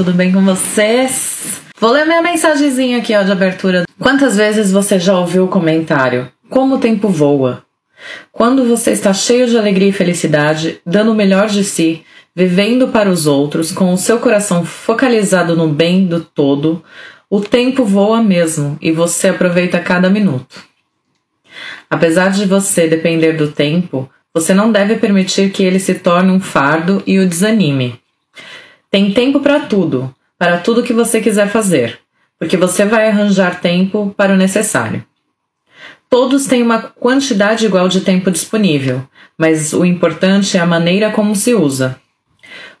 tudo bem com vocês? Vou ler minha mensagenzinha aqui ó, de abertura. Quantas vezes você já ouviu o comentário? Como o tempo voa? Quando você está cheio de alegria e felicidade, dando o melhor de si, vivendo para os outros, com o seu coração focalizado no bem do todo, o tempo voa mesmo e você aproveita cada minuto. Apesar de você depender do tempo, você não deve permitir que ele se torne um fardo e o desanime. Tem tempo para tudo, para tudo que você quiser fazer, porque você vai arranjar tempo para o necessário. Todos têm uma quantidade igual de tempo disponível, mas o importante é a maneira como se usa.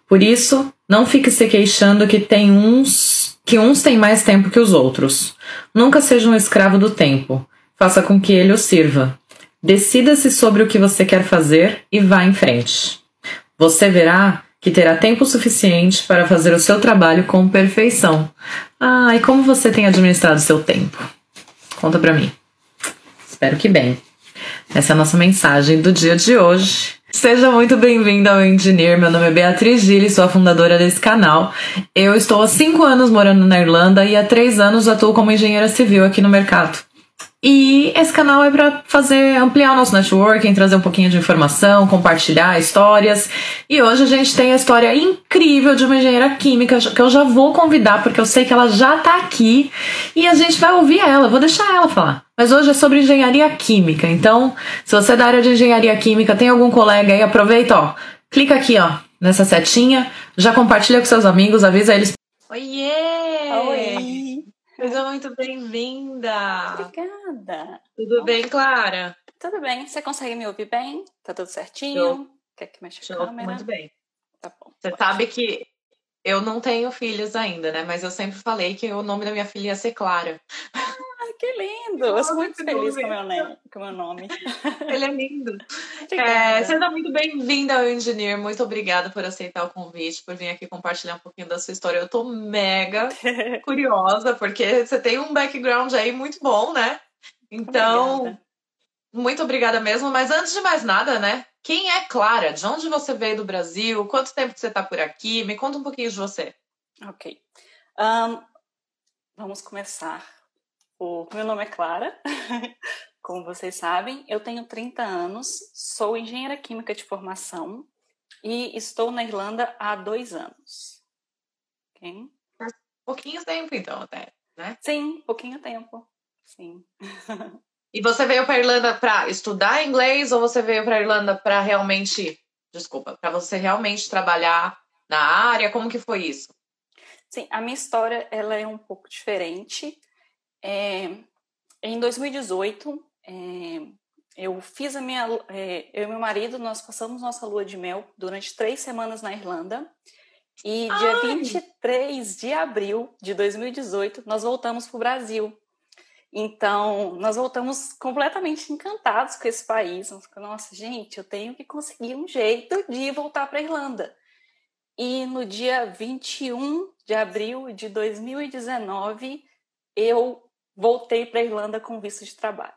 Por isso, não fique se queixando que tem uns que uns têm mais tempo que os outros. Nunca seja um escravo do tempo. Faça com que ele o sirva. Decida-se sobre o que você quer fazer e vá em frente. Você verá que terá tempo suficiente para fazer o seu trabalho com perfeição. Ah, e como você tem administrado seu tempo? Conta pra mim. Espero que bem. Essa é a nossa mensagem do dia de hoje. Seja muito bem-vindo ao Engineer. Meu nome é Beatriz Gilles, sou a fundadora desse canal. Eu estou há cinco anos morando na Irlanda e há três anos atuo como engenheira civil aqui no mercado. E esse canal é para fazer ampliar o nosso networking, trazer um pouquinho de informação, compartilhar histórias. E hoje a gente tem a história incrível de uma engenheira química que eu já vou convidar porque eu sei que ela já tá aqui e a gente vai ouvir ela. Vou deixar ela falar. Mas hoje é sobre engenharia química. Então, se você é da área de engenharia química, tem algum colega aí, aproveita, ó. Clica aqui, ó, nessa setinha, já compartilha com seus amigos, avisa eles. Oiê! Oi! Seja muito bem-vinda! Obrigada. Tudo bem, Clara? Tudo bem? Você consegue me ouvir bem? Tá tudo certinho? Show. Quer que mexa a câmera? muito bem. Tá bom. Você sabe que eu não tenho filhos ainda, né? Mas eu sempre falei que o nome da minha filha ia ser Clara. Que lindo! Eu sou muito feliz com o meu, com meu nome. Ele é lindo. É, seja muito bem-vinda ao Engineer. Muito obrigada por aceitar o convite, por vir aqui compartilhar um pouquinho da sua história. Eu tô mega curiosa, porque você tem um background aí muito bom, né? Então, Obrigada. muito obrigada mesmo. Mas antes de mais nada, né? Quem é Clara? De onde você veio do Brasil? Quanto tempo que você tá por aqui? Me conta um pouquinho de você. Ok. Ahn, vamos começar. O meu nome é Clara. Como vocês sabem, eu tenho 30 anos, sou engenheira química de formação e estou na Irlanda há dois anos. Ok? Pouquinho tempo, então, até. Sim, pouquinho tempo. Sim. E você veio para Irlanda para estudar inglês ou você veio para Irlanda para realmente, desculpa, para você realmente trabalhar na área? Como que foi isso? Sim, a minha história ela é um pouco diferente. É, em 2018, é, eu fiz a minha, é, eu e meu marido nós passamos nossa lua de mel durante três semanas na Irlanda. E dia Ai! 23 de abril de 2018 nós voltamos para o Brasil. Então, nós voltamos completamente encantados com esse país. Nós ficamos, Nossa, gente, eu tenho que conseguir um jeito de voltar para a Irlanda. E no dia 21 de abril de 2019, eu voltei para a Irlanda com visto de trabalho.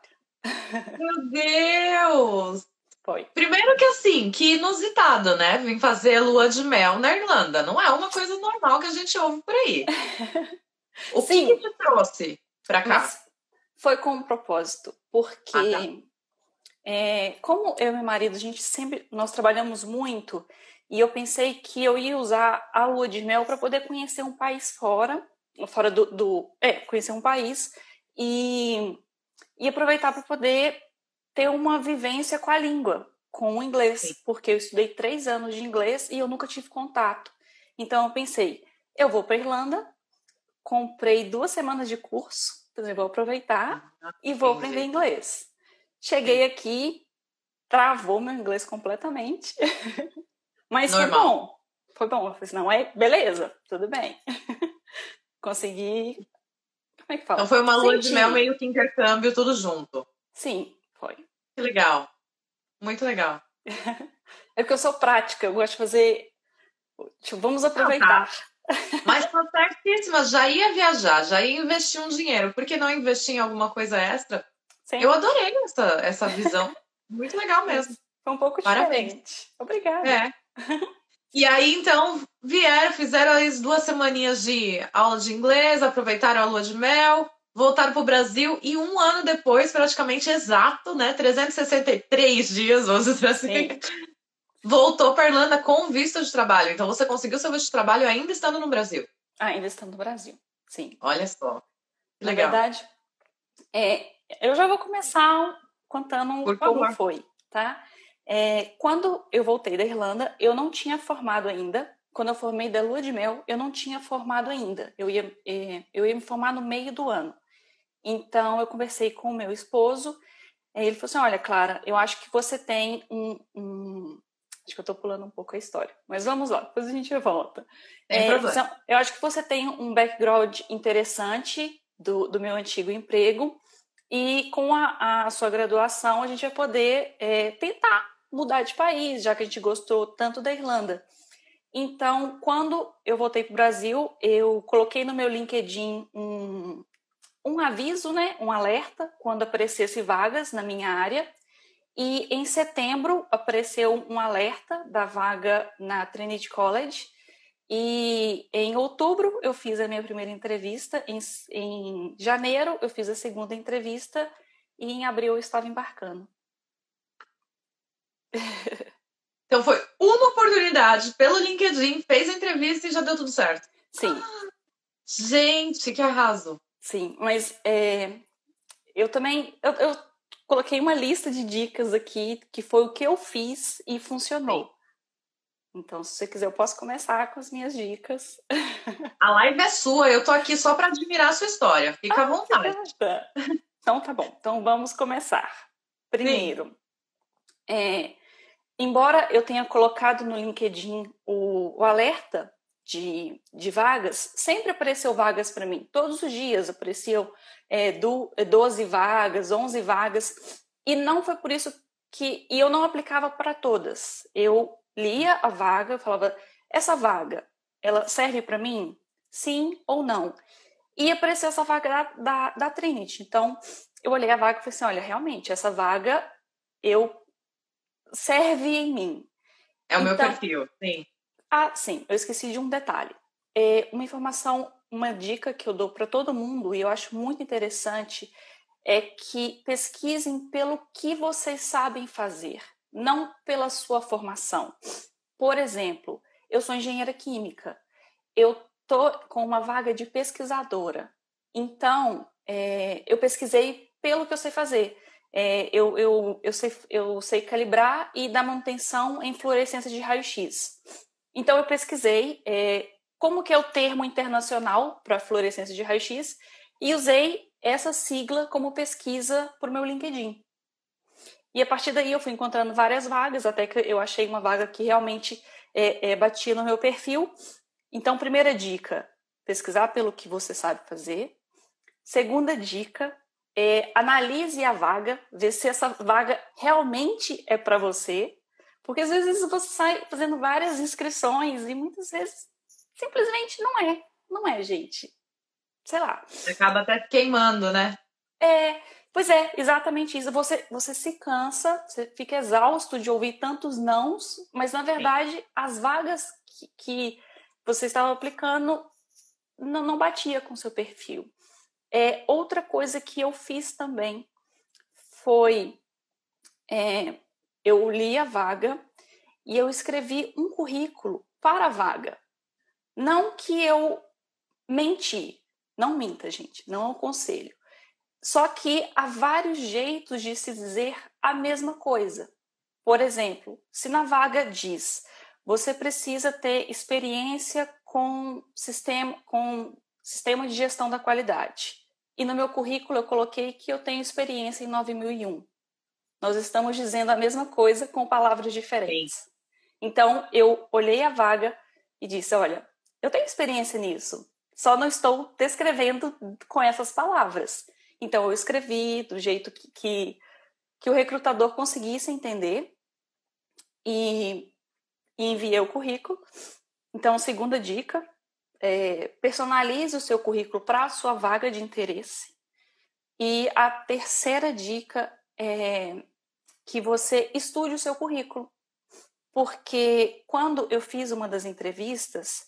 Meu Deus! Foi. Primeiro que assim, que inusitado, né? Vim fazer lua de mel na Irlanda. Não é uma coisa normal que a gente ouve por aí. O que, Sim. que te trouxe pra cá? Mas foi com um propósito, porque Ah, tá. é, como eu e meu marido, a gente sempre, nós trabalhamos muito, e eu pensei que eu ia usar a lua de mel para poder conhecer um país fora, fora do, do- é, conhecer um país e, e aproveitar para poder ter uma vivência com a língua, com o inglês, Sim. porque eu estudei três anos de inglês e eu nunca tive contato. Então eu pensei, eu vou para Irlanda, comprei duas semanas de curso, então eu vou aproveitar e vou aprender inglês. Cheguei aqui, travou meu inglês completamente, mas foi Normal. bom. Foi bom. Eu falei assim, não, é beleza, tudo bem. Consegui. Como é que fala? Então foi uma lua de Senti. mel meio que intercâmbio, tudo junto. Sim, foi. Que legal. Muito legal. É porque eu sou prática, eu gosto de fazer. Tipo, vamos aproveitar. Mas tá certíssima, já ia viajar, já ia investir um dinheiro. Por que não investir em alguma coisa extra? Sim, Eu adorei essa, essa visão. Muito legal mesmo. Foi um pouco Parabéns. diferente. Obrigada. É. E aí, então, vieram, fizeram as duas semaninhas de aula de inglês, aproveitaram a lua de mel, voltaram para o Brasil e um ano depois, praticamente exato, né? 363 dias, vamos dizer assim, voltou para Irlanda com visto de trabalho. Então, você conseguiu seu visto de trabalho ainda estando no Brasil? Ainda estando no Brasil, sim. Olha só. Na verdade, é, eu já vou começar contando Por como favor. foi, tá? É, quando eu voltei da Irlanda, eu não tinha formado ainda. Quando eu formei da Lua de Mel, eu não tinha formado ainda. Eu ia, é, eu ia me formar no meio do ano. Então, eu conversei com o meu esposo. Ele falou assim: Olha, Clara, eu acho que você tem um. um... Acho que eu estou pulando um pouco a história, mas vamos lá, depois a gente volta. É, eu acho que você tem um background interessante do, do meu antigo emprego, e com a, a, sua graduação a gente vai poder é, tentar mudar de país, já que a gente gostou tanto da Irlanda. Então, quando eu voltei para o Brasil, eu coloquei no meu LinkedIn um, um aviso, né, um alerta, quando aparecesse vagas na minha área. E em setembro apareceu um alerta da vaga na Trinity College. E em outubro eu fiz a minha primeira entrevista, em, em janeiro eu fiz a segunda entrevista e em abril eu estava embarcando. Então foi uma oportunidade pelo LinkedIn, fez a entrevista e já deu tudo certo. Sim. Ah, gente, que arraso. Sim, mas é, eu também eu, eu, coloquei uma lista de dicas aqui que foi o que eu fiz e funcionou. Então, se você quiser, eu posso começar com as minhas dicas. A live é sua, eu tô aqui só para admirar a sua história. Fica ah, à vontade. Então tá bom. Então vamos começar. Primeiro, é, embora eu tenha colocado no LinkedIn o, o alerta de, de, vagas, sempre apareceu vagas para mim. Todos os dias apareciam é, do, 12 vagas, 11 vagas. E não foi por isso que. E eu não aplicava para todas. Eu lia a vaga, falava: essa vaga, ela serve para mim? Sim ou não? E apareceu essa vaga da, da, da Trinity. Então, eu olhei a vaga e falei assim: olha, realmente, essa vaga eu serve em mim. É o então, meu perfil, sim. Ah, sim, eu esqueci de um detalhe. É uma informação, uma dica que eu dou para todo mundo, e eu acho muito interessante, é que pesquisem pelo que vocês sabem fazer, não pela sua formação. Por exemplo, eu sou engenheira química, eu tô com uma vaga de pesquisadora, então é, eu pesquisei pelo que eu sei fazer é, eu, eu, eu, sei, eu sei calibrar e dar manutenção em fluorescência de raio-x. Então, eu pesquisei é, como que é o termo internacional para fluorescência de raio-x e usei essa sigla como pesquisa para o meu LinkedIn. E a partir daí eu fui encontrando várias vagas, até que eu achei uma vaga que realmente é, é, batia no meu perfil. Então, primeira dica, pesquisar pelo que você sabe fazer. Segunda dica, é, analise a vaga, vê se essa vaga realmente é para você, porque às vezes você sai fazendo várias inscrições e muitas vezes simplesmente não é, não é, gente. Sei lá. Você acaba até queimando, né? É, pois é, exatamente isso. Você, você se cansa, você fica exausto de ouvir tantos nãos, mas na verdade Sim. as vagas que, que você estava aplicando não, não batia com seu perfil. É, outra coisa que eu fiz também foi é, eu li a vaga e eu escrevi um currículo para a vaga. Não que eu menti, não minta, gente, não é um conselho. Só que há vários jeitos de se dizer a mesma coisa. Por exemplo, se na vaga diz você precisa ter experiência com sistema, com sistema de gestão da qualidade. E no meu currículo eu coloquei que eu tenho experiência em 9001. Nós estamos dizendo a mesma coisa com palavras diferentes. Sim. Então eu olhei a vaga e disse: Olha, eu tenho experiência nisso, só não estou descrevendo com essas palavras. Então eu escrevi do jeito que, que, que o recrutador conseguisse entender e, e enviei o currículo. Então, segunda dica, é, personalize o seu currículo para a sua vaga de interesse. E a terceira dica é que você estude o seu currículo. porque quando eu fiz uma das entrevistas,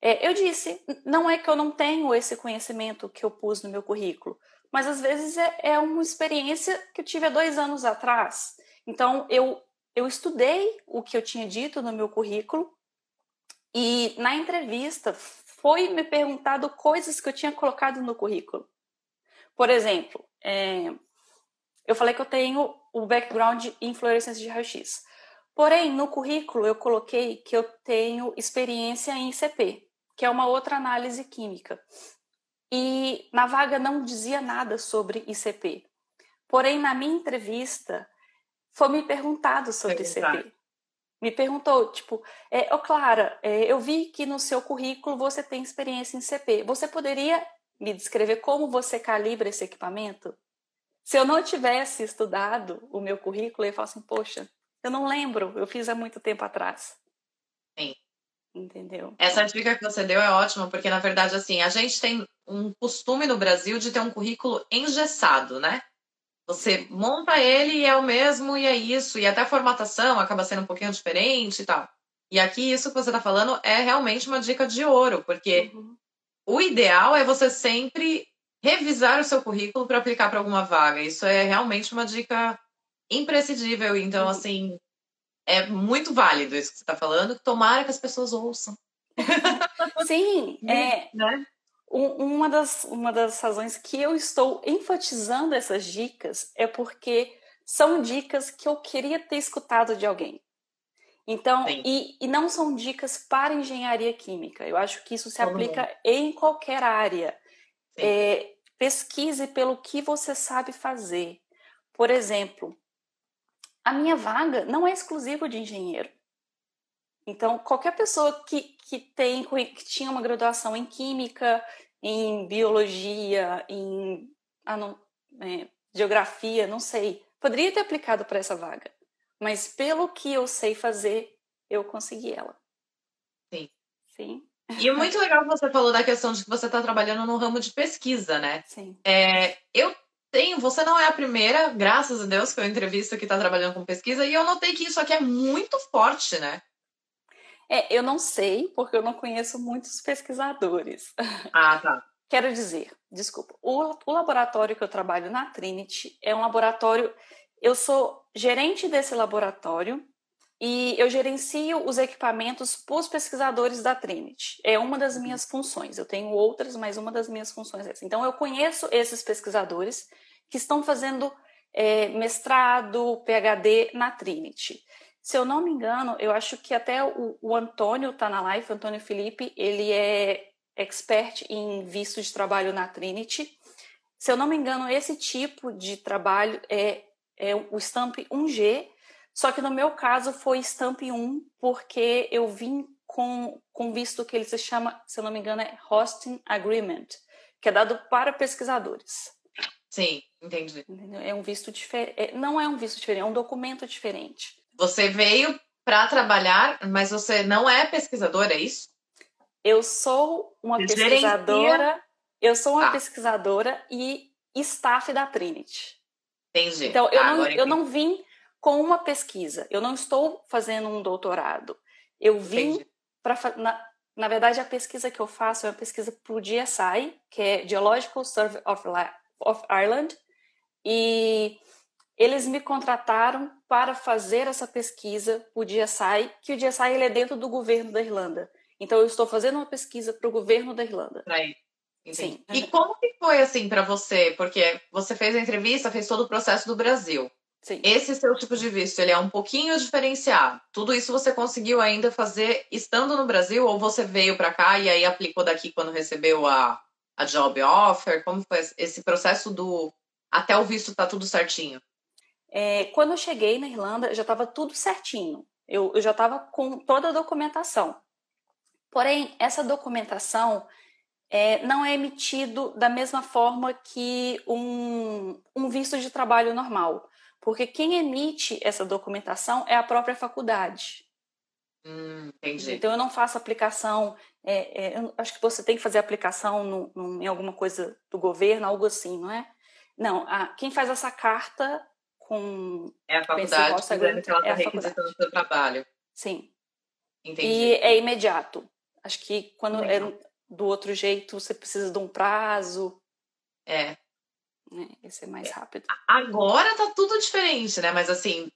é, eu disse, não é que eu não tenho esse conhecimento que eu pus no meu currículo, mas às vezes é, é uma experiência que eu tive há dois anos atrás. Então, eu, eu estudei o que eu tinha dito no meu currículo e na entrevista foi me perguntado coisas que eu tinha colocado no currículo. Por exemplo, é, eu falei que eu tenho o background em fluorescência de raio-x. Porém, no currículo eu coloquei que eu tenho experiência em ICP, que é uma outra análise química. E na vaga não dizia nada sobre ICP. Porém, na minha entrevista, foi me perguntado sobre ICP. Me perguntou, tipo, é, oh, Clara, é, eu vi que no seu currículo você tem experiência em ICP. Você poderia me descrever como você calibra esse equipamento? Se eu não tivesse estudado o meu currículo, eu ia falar assim, poxa, eu não lembro, eu fiz há muito tempo atrás. Sim. Entendeu? Essa dica que você deu é ótima, porque na verdade, assim, a gente tem um costume no Brasil de ter um currículo engessado, né? Você monta ele e é o mesmo e é isso, e até a formatação acaba sendo um pouquinho diferente e tal. E aqui, isso que você está falando é realmente uma dica de ouro, porque uhum. o ideal é você sempre revisar o seu currículo para aplicar para alguma vaga. Isso é realmente uma dica imprescindível. Então, uhum. assim, é muito válido isso que você está falando. Tomara que as pessoas ouçam. Sim, é. Né? Uma das, uma das razões que eu estou enfatizando essas dicas é porque são dicas que eu queria ter escutado de alguém. Então, e, e, não são dicas para engenharia química. Eu acho que isso se aplica em qualquer área. É, pesquise pelo que você sabe fazer. Por exemplo, a minha vaga não é exclusiva de engenheiro. Então, qualquer pessoa que, que, tem, que tinha uma graduação em química, em biologia, em ah, não, é, geografia, não sei, poderia ter aplicado para essa vaga. Mas pelo que eu sei fazer, eu consegui ela. Sim. Sim. E é muito legal que você falou da questão de que você está trabalhando no ramo de pesquisa, né? Sim. É, eu tenho, você não é a primeira, graças a Deus, que eu entrevisto que está trabalhando com pesquisa, e eu notei que isso aqui é muito forte, né? É, eu não sei, porque eu não conheço muitos pesquisadores. Ah, tá. Quero dizer, desculpa, o, o laboratório que eu trabalho na Trinity é um laboratório. Eu sou gerente desse laboratório e eu gerencio os equipamentos para os pesquisadores da Trinity. É uma das minhas funções. Eu tenho outras, mas uma das minhas funções é essa. Então, eu conheço esses pesquisadores que estão fazendo é, mestrado, PhD na Trinity. Se eu não me engano, eu acho que até o, o Antônio está na live, o Antônio Felipe, ele é expert em visto de trabalho na Trinity. Se eu não me engano, esse tipo de trabalho é, é o Stamp 1G, só que no meu caso foi Stamp 1, porque eu vim com, com visto que ele se chama, se eu não me engano, é Hosting Agreement, que é dado para pesquisadores. Sim, entendi. É um visto diferente. É, não é um visto diferente, é um documento diferente. Você veio para trabalhar, mas você não é pesquisadora, é isso? Eu sou uma você pesquisadora. Gerencia... Eu sou uma ah. pesquisadora e staff da Trinity. Entendi. Então, eu, ah, não, eu não vim com uma pesquisa. Eu não estou fazendo um doutorado. Eu vim para. Na, na verdade, a pesquisa que eu faço é uma pesquisa para o GSI, que é Geological Survey of, of Ireland, e eles me contrataram para fazer essa pesquisa o GSI, que o GSI ele é dentro do governo da Irlanda. Então, eu estou fazendo uma pesquisa para o governo da Irlanda. Right. Sim. E como que foi assim para você? Porque você fez a entrevista, fez todo o processo do Brasil. Sim. Esse seu tipo de visto, ele é um pouquinho diferenciado. Tudo isso você conseguiu ainda fazer estando no Brasil ou você veio para cá e aí aplicou daqui quando recebeu a, a job offer? Como foi esse processo do até o visto tá tudo certinho? É, quando eu cheguei na Irlanda, já estava tudo certinho. Eu, eu já estava com toda a documentação. Porém, essa documentação é, não é emitido da mesma forma que um, um visto de trabalho normal. Porque quem emite essa documentação é a própria faculdade. Hum, entendi. Então eu não faço aplicação. É, é, acho que você tem que fazer aplicação no, no, em alguma coisa do governo, algo assim, não é? Não, a, quem faz essa carta com. É a faculdade que ela está é requisitando o seu trabalho. Sim. Entendi. E é imediato. Acho que quando Legal. é do outro jeito, você precisa de um prazo. É. Né? Esse é mais é. rápido. Agora tá tudo diferente, né? Mas assim,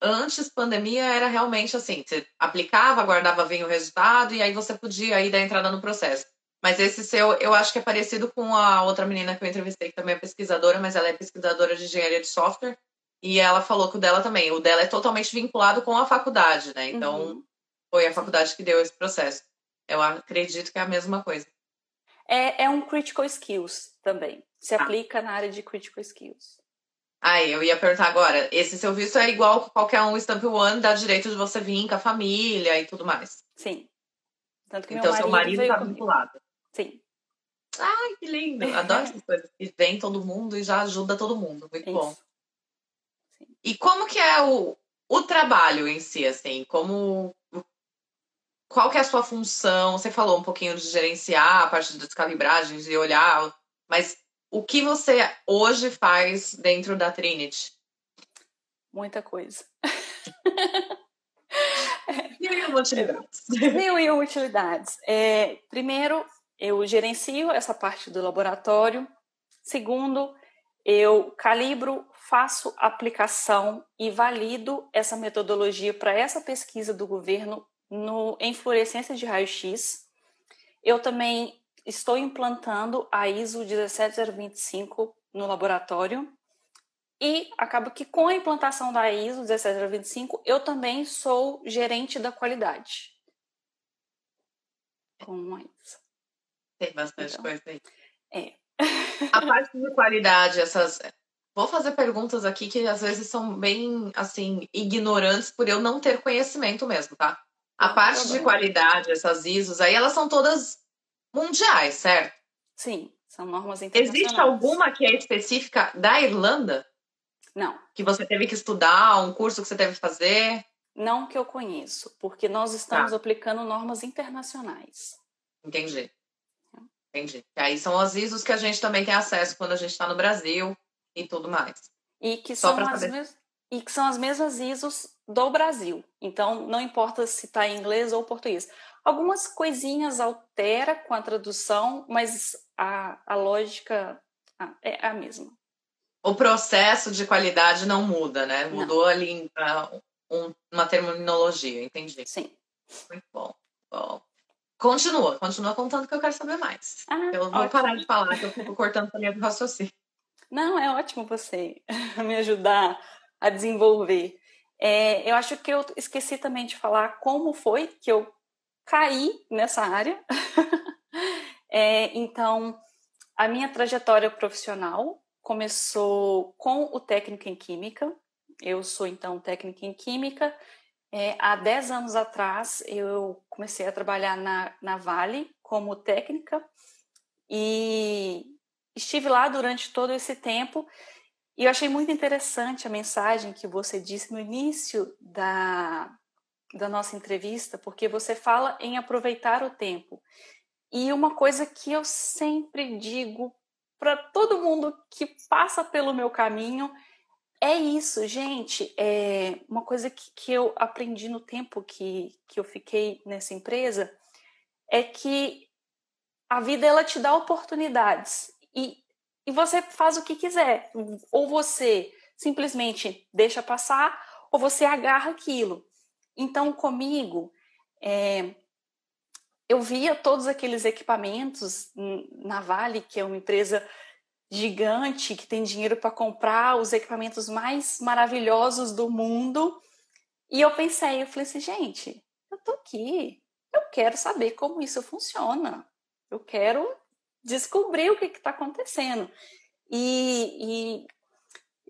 antes pandemia era realmente assim, você aplicava, aguardava vir o resultado e aí você podia aí dar entrada no processo. Mas esse seu, eu acho que é parecido com a outra menina que eu entrevistei, que também é pesquisadora, mas ela é pesquisadora de engenharia de software. E ela falou que o dela também, o dela é totalmente vinculado com a faculdade, né? Então, uhum. foi a faculdade que deu esse processo. Eu acredito que é a mesma coisa. É, é um critical skills também. Se ah. aplica na área de critical skills. Aí, eu ia perguntar agora, esse seu visto é igual qualquer um Stamp One, dá direito de você vir com a família e tudo mais. Sim. Tanto que então, meu marido seu marido está vinculado. Sim. Ai, que lindo! Adoro essas coisas que vem todo mundo e já ajuda todo mundo. Muito Isso. bom. E como que é o, o trabalho em si, assim? Como qual que é a sua função? Você falou um pouquinho de gerenciar a parte das calibragens e olhar, mas o que você hoje faz dentro da Trinity? Muita coisa. Mil e uma utilidades. Mil e uma utilidades. É, primeiro, eu gerencio essa parte do laboratório. Segundo, eu calibro, faço aplicação e valido essa metodologia para essa pesquisa do governo no, em fluorescência de raio-x. Eu também estou implantando a ISO 17025 no laboratório. E acaba que com a implantação da ISO 17025, eu também sou gerente da qualidade. Com a ISO. Tem bastante então, coisa aí. É. A parte de qualidade, essas. Vou fazer perguntas aqui que às vezes são bem, assim, ignorantes por eu não ter conhecimento mesmo, tá? A parte de qualidade, essas ISOs aí, elas são todas mundiais, certo? Sim, são normas internacionais. Existe alguma que é específica da Irlanda? Não. Que você teve que estudar, um curso que você teve que fazer? Não que eu conheço, porque nós estamos tá. aplicando normas internacionais. Entendi. Entendi. E aí são as ISOs que a gente também tem acesso quando a gente está no Brasil e tudo mais. E que Só são as mesmas e que são as mesmas ISOs do Brasil. Então, não importa se está em inglês ou português. Algumas coisinhas altera com a tradução, mas a, a lógica é a mesma. O processo de qualidade não muda, né? Mudou não. ali um, uma terminologia, entendi. Sim. Muito bom. bom. Continua, continua contando que eu quero saber mais. Ah, eu vou ótimo. parar de falar, que eu fico cortando a linha do raciocínio. Não, é ótimo você me ajudar a desenvolver. É, eu acho que eu esqueci também de falar como foi que eu caí nessa área. é, então, a minha trajetória profissional começou com o técnico em química. Eu sou então técnica em química. É, há 10 anos atrás eu comecei a trabalhar na, na Vale como técnica e estive lá durante todo esse tempo e eu achei muito interessante a mensagem que você disse no início da, da nossa entrevista, porque você fala em aproveitar o tempo. E uma coisa que eu sempre digo para todo mundo que passa pelo meu caminho é isso, gente. É uma coisa que, que eu aprendi no tempo que, que eu fiquei nessa empresa é que a vida ela te dá oportunidades e e você faz o que quiser. Ou você simplesmente deixa passar, ou você agarra aquilo. Então, comigo, é, eu via todos aqueles equipamentos na Vale, que é uma empresa gigante que tem dinheiro para comprar os equipamentos mais maravilhosos do mundo. E eu pensei, eu falei assim, gente, eu tô aqui, eu quero saber como isso funciona. Eu quero descobrir o que está acontecendo. E, e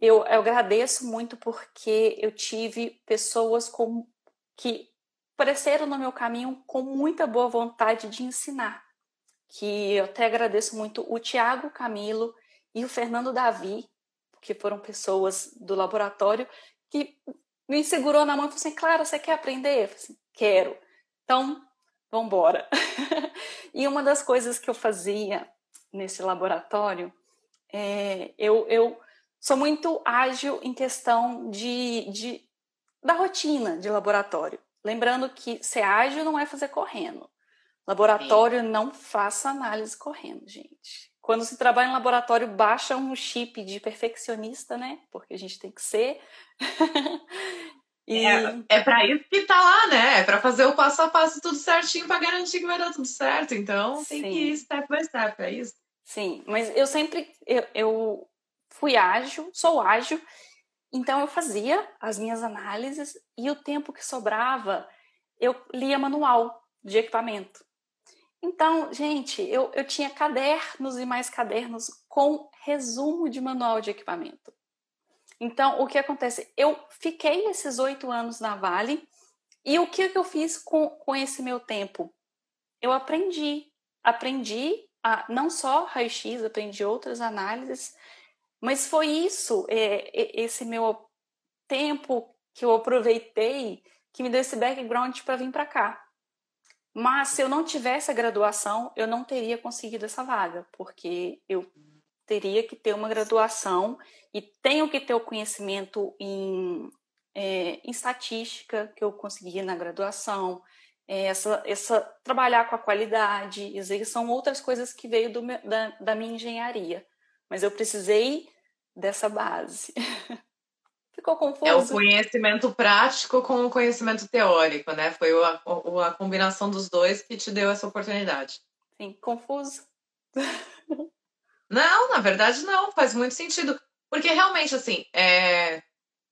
eu, eu, agradeço muito porque eu tive pessoas com, que apareceram no meu caminho com muita boa vontade de ensinar. Que eu até agradeço muito o Tiago Camilo e o Fernando Davi, que foram pessoas do laboratório que me segurou na mão e falou assim: Clara, você quer aprender? Eu falei assim, Quero. Então, vamos embora. e uma das coisas que eu fazia nesse laboratório, é, eu, eu sou muito ágil em questão de, de, da rotina de laboratório. lembrando que ser ágil não é fazer correndo. Laboratório Sim. não faça análise correndo, gente. Quando se trabalha em laboratório, baixa um chip de perfeccionista, né? Porque a gente tem que ser. e... É, é para isso que tá lá, né? É para fazer o passo a passo tudo certinho para garantir que vai dar tudo certo. Então Sim. tem que ir step by step, é isso. Sim, mas eu sempre eu, eu fui ágil, sou ágil, então eu fazia as minhas análises e o tempo que sobrava eu lia manual de equipamento. Então, gente, eu, eu tinha cadernos e mais cadernos com resumo de manual de equipamento. Então, o que acontece? Eu fiquei esses oito anos na Vale e o que, eu fiz com, com esse meu tempo? Eu aprendi. Aprendi a, não só raio-x, aprendi outras análises, mas foi isso, é, esse meu tempo que eu aproveitei, que me deu esse background para vir para cá. Mas se eu não tivesse a graduação, eu não teria conseguido essa vaga, porque eu teria que ter uma graduação e tenho que ter o conhecimento em, é, em estatística que eu consegui na graduação, é, essa, essa trabalhar com a qualidade, isso são outras coisas que veio do, da, da minha engenharia. Mas eu precisei dessa base. Ficou confuso? É o conhecimento prático com o conhecimento teórico, né? Foi a, a combinação dos dois que te deu essa oportunidade. Sim, confuso. Não, na verdade não, faz muito sentido. Porque realmente, assim, é,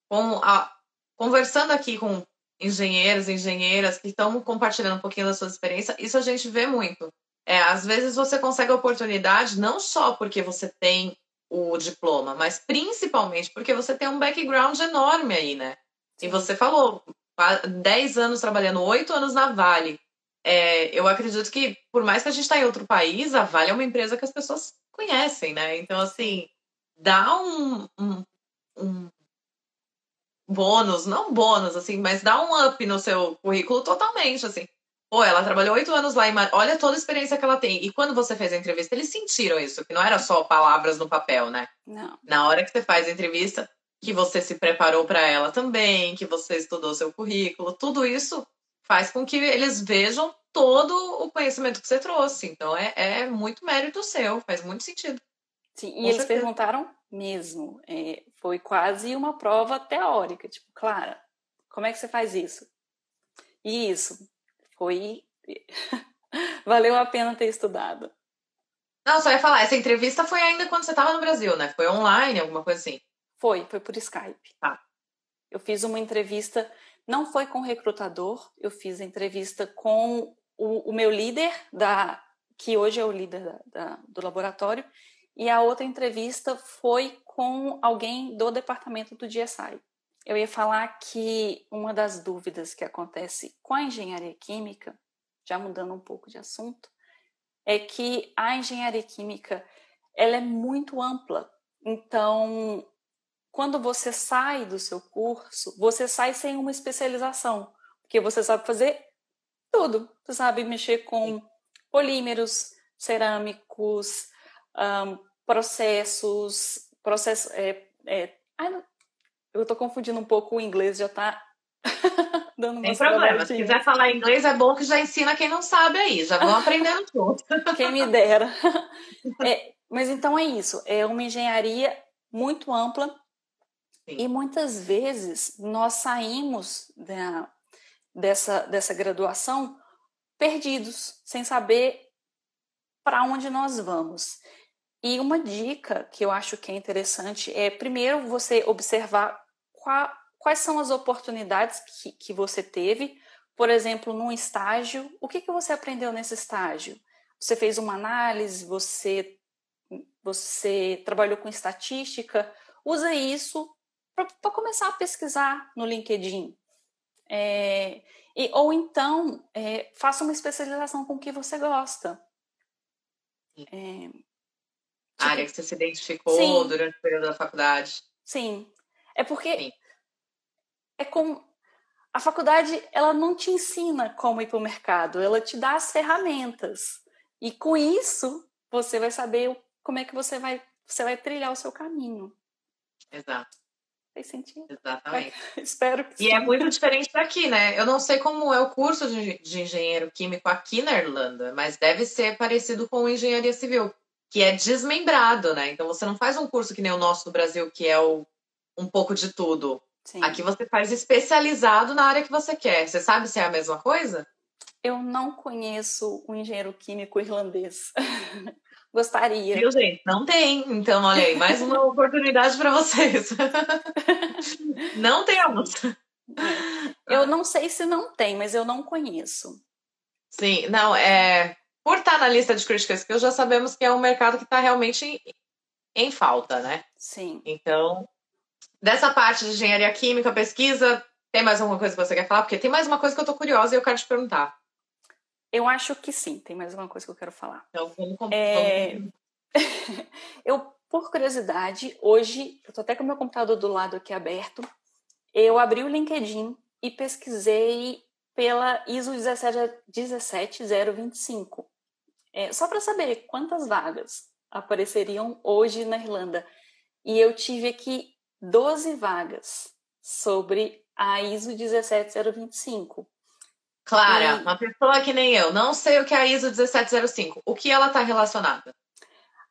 com a, conversando aqui com engenheiros e engenheiras que estão compartilhando um pouquinho da sua experiência, isso a gente vê muito. É, às vezes você consegue a oportunidade não só porque você tem o diploma, mas principalmente porque você tem um background enorme aí, né? E você falou, 10 anos trabalhando, 8 anos na Vale. É, eu acredito que, por mais que a gente está em outro país, a Vale é uma empresa que as pessoas conhecem, né? Então, assim, dá um, um, um bônus, não bônus, assim, mas dá um up no seu currículo totalmente, assim. Pô, ela trabalhou oito anos lá e olha toda a experiência que ela tem. E quando você fez a entrevista, eles sentiram isso, que não era só palavras no papel, né? Não. Na hora que você faz a entrevista, que você se preparou para ela também, que você estudou seu currículo, tudo isso faz com que eles vejam todo o conhecimento que você trouxe. Então é, é muito mérito seu, faz muito sentido. Sim, e com eles certeza. perguntaram mesmo. É, foi quase uma prova teórica, tipo, Clara, como é que você faz isso? E isso, foi. Valeu a pena ter estudado. Não, só ia falar, essa entrevista foi ainda quando você estava no Brasil, né? Foi online, alguma coisa assim? Foi, foi por Skype. Tá. Eu fiz uma entrevista, não foi com o recrutador, eu fiz a entrevista com o, o meu líder, da, que hoje é o líder da, da, do laboratório, e a outra entrevista foi com alguém do departamento do GSI eu ia falar que uma das dúvidas que acontece com a engenharia química, já mudando um pouco de assunto, é que a engenharia química ela é muito ampla. Então, quando você sai do seu curso, você sai sem uma especialização, porque você sabe fazer tudo. Você sabe mexer com polímeros, cerâmicos, um, processos, processos. É, é, eu tô confundindo um pouco o inglês, já tá dando uma Tem problema. Se quiser falar inglês, é bom que já ensina quem não sabe aí. Já vão aprendendo junto. quem me dera. É, mas então é isso. É uma engenharia muito ampla E muitas vezes nós saímos da, dessa, dessa graduação perdidos, sem saber para onde nós vamos. E uma dica que eu acho que é interessante é, primeiro, você observar qual, quais são as oportunidades que, que você teve. Por exemplo, num estágio, o que, que você aprendeu nesse estágio? Você fez uma análise, você, você trabalhou com estatística, usa isso para começar a pesquisar no LinkedIn. É, e, ou então, é, faça uma especialização com o que você gosta. É, tipo, área que você se identificou sim, durante o período da faculdade. Sim. É porque sim. é com a faculdade ela não te ensina como ir para o mercado, ela te dá as ferramentas. E com isso, você vai saber como é que você vai, você vai trilhar o seu caminho. Exato. Fez sentido. Exatamente. Espero que E sim. é muito diferente daqui, né? Eu não sei como é o curso de, de engenheiro químico aqui na Irlanda, mas deve ser parecido com engenharia civil, que é desmembrado, né? Então você não faz um curso que nem o nosso do Brasil, que é o, um pouco de tudo. Sim. Aqui você faz especializado na área que você quer. Você sabe se é a mesma coisa? Eu não conheço um engenheiro químico irlandês. Gostaria. Viu, gente? Não tem. Então, olha aí, mais uma oportunidade para vocês. não temos. Eu não sei se não tem, mas eu não conheço. Sim, não, é. Por estar na lista de critical skills, já sabemos que é um mercado que está realmente em, em falta, né? Sim. Então, dessa parte de engenharia química, pesquisa, tem mais alguma coisa que você quer falar? Porque tem mais uma coisa que eu tô curiosa e eu quero te perguntar. Eu acho que sim, tem mais uma coisa que eu quero falar. Então, vamos, com- É, vamos- Eu, por curiosidade, hoje, eu tô até com o meu computador do lado aqui aberto, eu abri o LinkedIn e pesquisei pela ISO 17 17025. É, só para saber quantas vagas apareceriam hoje na Irlanda. E eu tive aqui 12 vagas sobre a ISO 17025. Clara, e- uma pessoa que nem eu, não sei o que é a ISO 1705. O que ela está relacionada?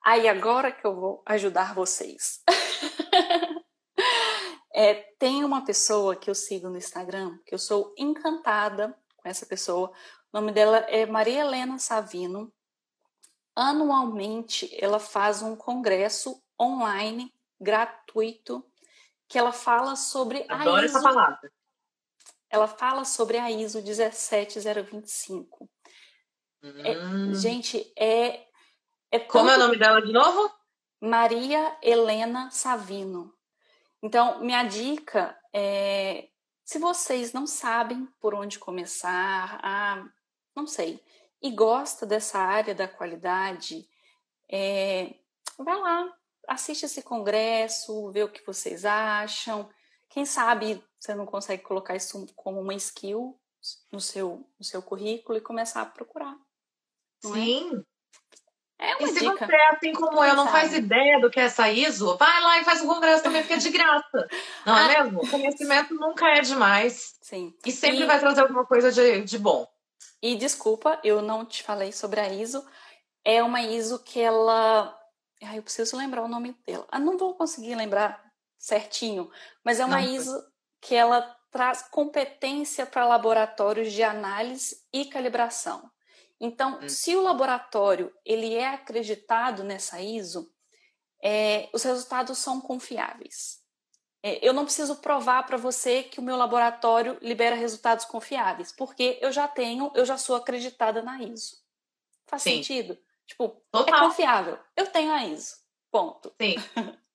Aí agora que eu vou ajudar vocês. É, tem uma pessoa que eu sigo no Instagram, que eu sou encantada com essa pessoa. O nome dela é Maria Helena Savino. Anualmente ela faz um congresso online gratuito que ela fala sobre a Adoro ISO. essa palavra. Ela fala sobre a ISO 17025. Hum. Gente, é é Como é o nome dela de novo? Maria Helena Savino. Então, minha dica é: se vocês não sabem por onde começar, ah, não sei, e gosta dessa área da qualidade, é, vai lá, assiste esse congresso, vê o que vocês acham. Quem sabe você não consegue colocar isso como uma skill no seu, no seu currículo e começar a procurar. É? Sim. É uma E se dica. você, assim como eu, não faz ideia do que é essa ISO, vai lá e faz o congresso também, porque é de graça. Não é Ah. mesmo? O conhecimento nunca é demais. Sim. E sempre E- vai trazer alguma coisa de, de bom. E desculpa, eu não te falei sobre a ISO. É uma ISO que ela. Ai, eu preciso lembrar o nome dela. Ah, não vou conseguir lembrar certinho, mas é uma Não, ISO que ela traz competência para laboratórios de análise e calibração. Então, Hum. se o laboratório ele é acreditado nessa ISO, é, os resultados são confiáveis. É, eu não preciso provar para você que o meu laboratório libera resultados confiáveis, porque eu já tenho, eu já sou acreditada na ISO. Faz Sim. sentido? Tipo, é Total. confiável. Eu tenho a ISO. Ponto. Sim.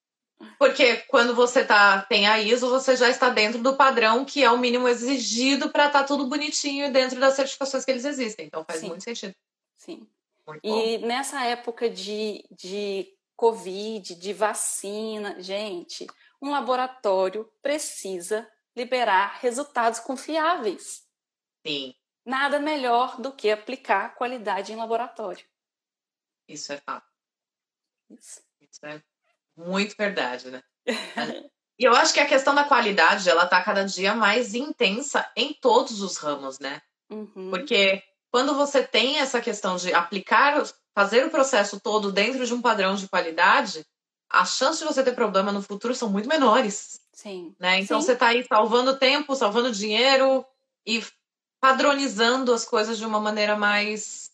Porque quando você tá, tem a ISO, você já está dentro do padrão que é o mínimo exigido para estar tudo bonitinho dentro das certificações que eles existem. Então faz Sim. muito sentido. Sim. Muito bom. E nessa época de, de Covid, de vacina, gente, um laboratório precisa liberar resultados confiáveis. Sim, Nada melhor do que aplicar qualidade em laboratório. isso é fato. Isso. Isso é muito verdade, né? E eu acho que a questão da qualidade, ela tá cada dia mais intensa em todos os ramos, né? Uhum. Porque quando você tem essa questão de aplicar, fazer o processo todo dentro de um padrão de qualidade, as chances de você ter problema no futuro são muito menores, Sim. né? Então Sim. você tá aí salvando tempo, salvando dinheiro e padronizando as coisas de uma maneira mais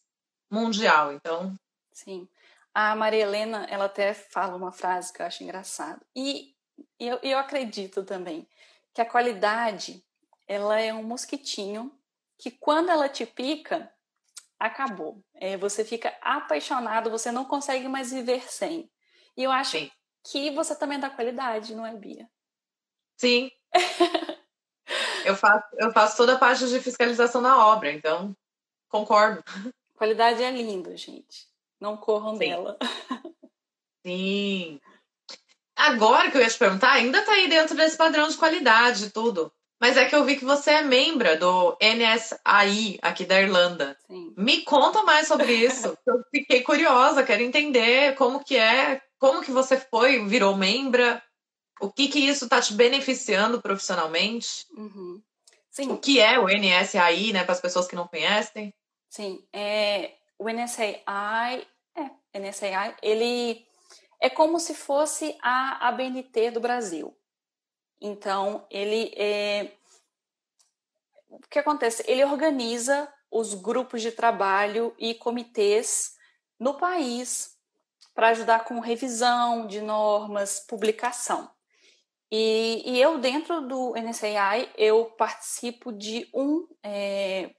mundial. Então, Sim. A Maria Helena, ela até fala uma frase que eu acho engraçada. E, eu, eu acredito também que a qualidade, ela é um mosquitinho que quando ela te pica, acabou. É, você fica apaixonado, você não consegue mais viver sem. E eu acho Sim. que você também dá qualidade, não é, Bia? sim. eu, faço, eu faço toda a parte de fiscalização na obra, então concordo. Qualidade é lindo, gente. Não corram Sim. dela. Sim. Agora que eu ia te perguntar, ainda tá aí dentro desse padrão de qualidade e tudo. Mas é que eu vi que você é membro do NSAI aqui da Irlanda. Sim. Me conta mais sobre isso. Eu fiquei curiosa, quero entender como que é, como que você foi, virou membra. o que que isso está te beneficiando profissionalmente? Uhum. Sim. O que é o NSAI, né, para as pessoas que não conhecem? Sim, é, o NSAI, NSAI, ele é como se fosse a ABNT do Brasil. Então, ele é, o que acontece? Ele organiza os grupos de trabalho e comitês no país para ajudar com revisão de normas, publicação. E, e, eu, dentro do NSAI, eu participo de um é,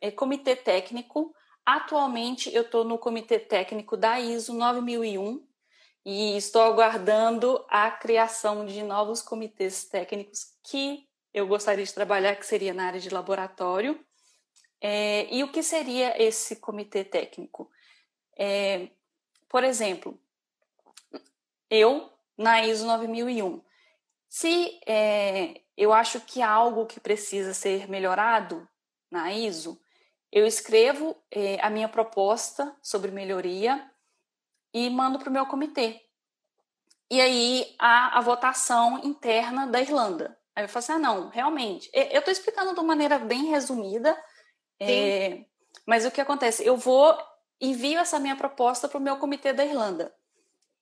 é, comitê técnico. Atualmente, eu estou no comitê técnico da ISO 9001 e estou aguardando a criação de novos comitês técnicos que eu gostaria de trabalhar, que seria na área de laboratório. É, e o que seria esse comitê técnico? É, por exemplo, eu, na ISO 9001, se é, eu acho que há algo que precisa ser melhorado na ISO, eu escrevo é, a minha proposta sobre melhoria e mando para o meu comitê. E aí há a votação interna da Irlanda. Aí eu falo assim: ah, não, realmente. Eu estou explicando de uma maneira bem resumida, é, mas o que acontece? Eu vou envio essa minha proposta para o meu comitê da Irlanda.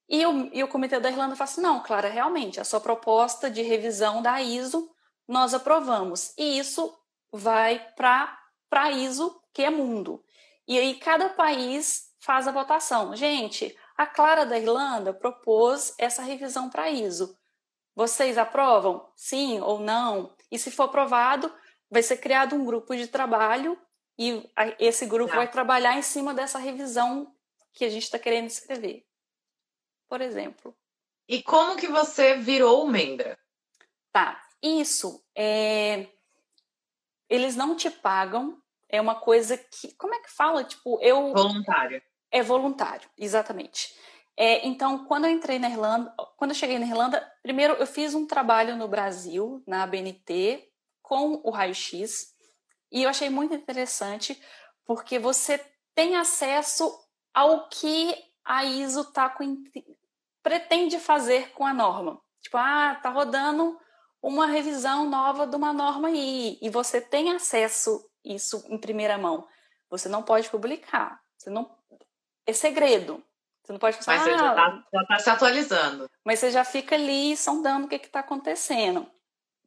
E o, e o comitê da Irlanda fala assim: não, Clara, realmente, a sua proposta de revisão da ISO nós aprovamos. E isso vai para a ISO, que é mundo. E aí cada país faz a votação. Gente, a Clara da Irlanda propôs essa revisão para ISO. Vocês aprovam? Sim ou não? E se for aprovado, vai ser criado um grupo de trabalho e esse grupo vai trabalhar em cima dessa revisão que a gente está querendo escrever por exemplo. E como que você virou membra? Tá, isso é... Eles não te pagam, é uma coisa que... Como é que fala? Tipo, eu... Voluntário. É voluntário, exatamente. É, então, quando eu entrei na Irlanda, quando eu cheguei na Irlanda, primeiro eu fiz um trabalho no Brasil, na ABNT, com o raio-x, e eu achei muito interessante, porque você tem acesso ao que a ISO tá com, pretende fazer com a norma. Tipo, ah, tá rodando uma revisão nova de uma norma aí, e você tem acesso isso em primeira mão. Você não pode publicar. Você não é segredo. Você não pode falar. Mas você ah, já está tá se atualizando. Mas você já fica ali sondando o que está acontecendo.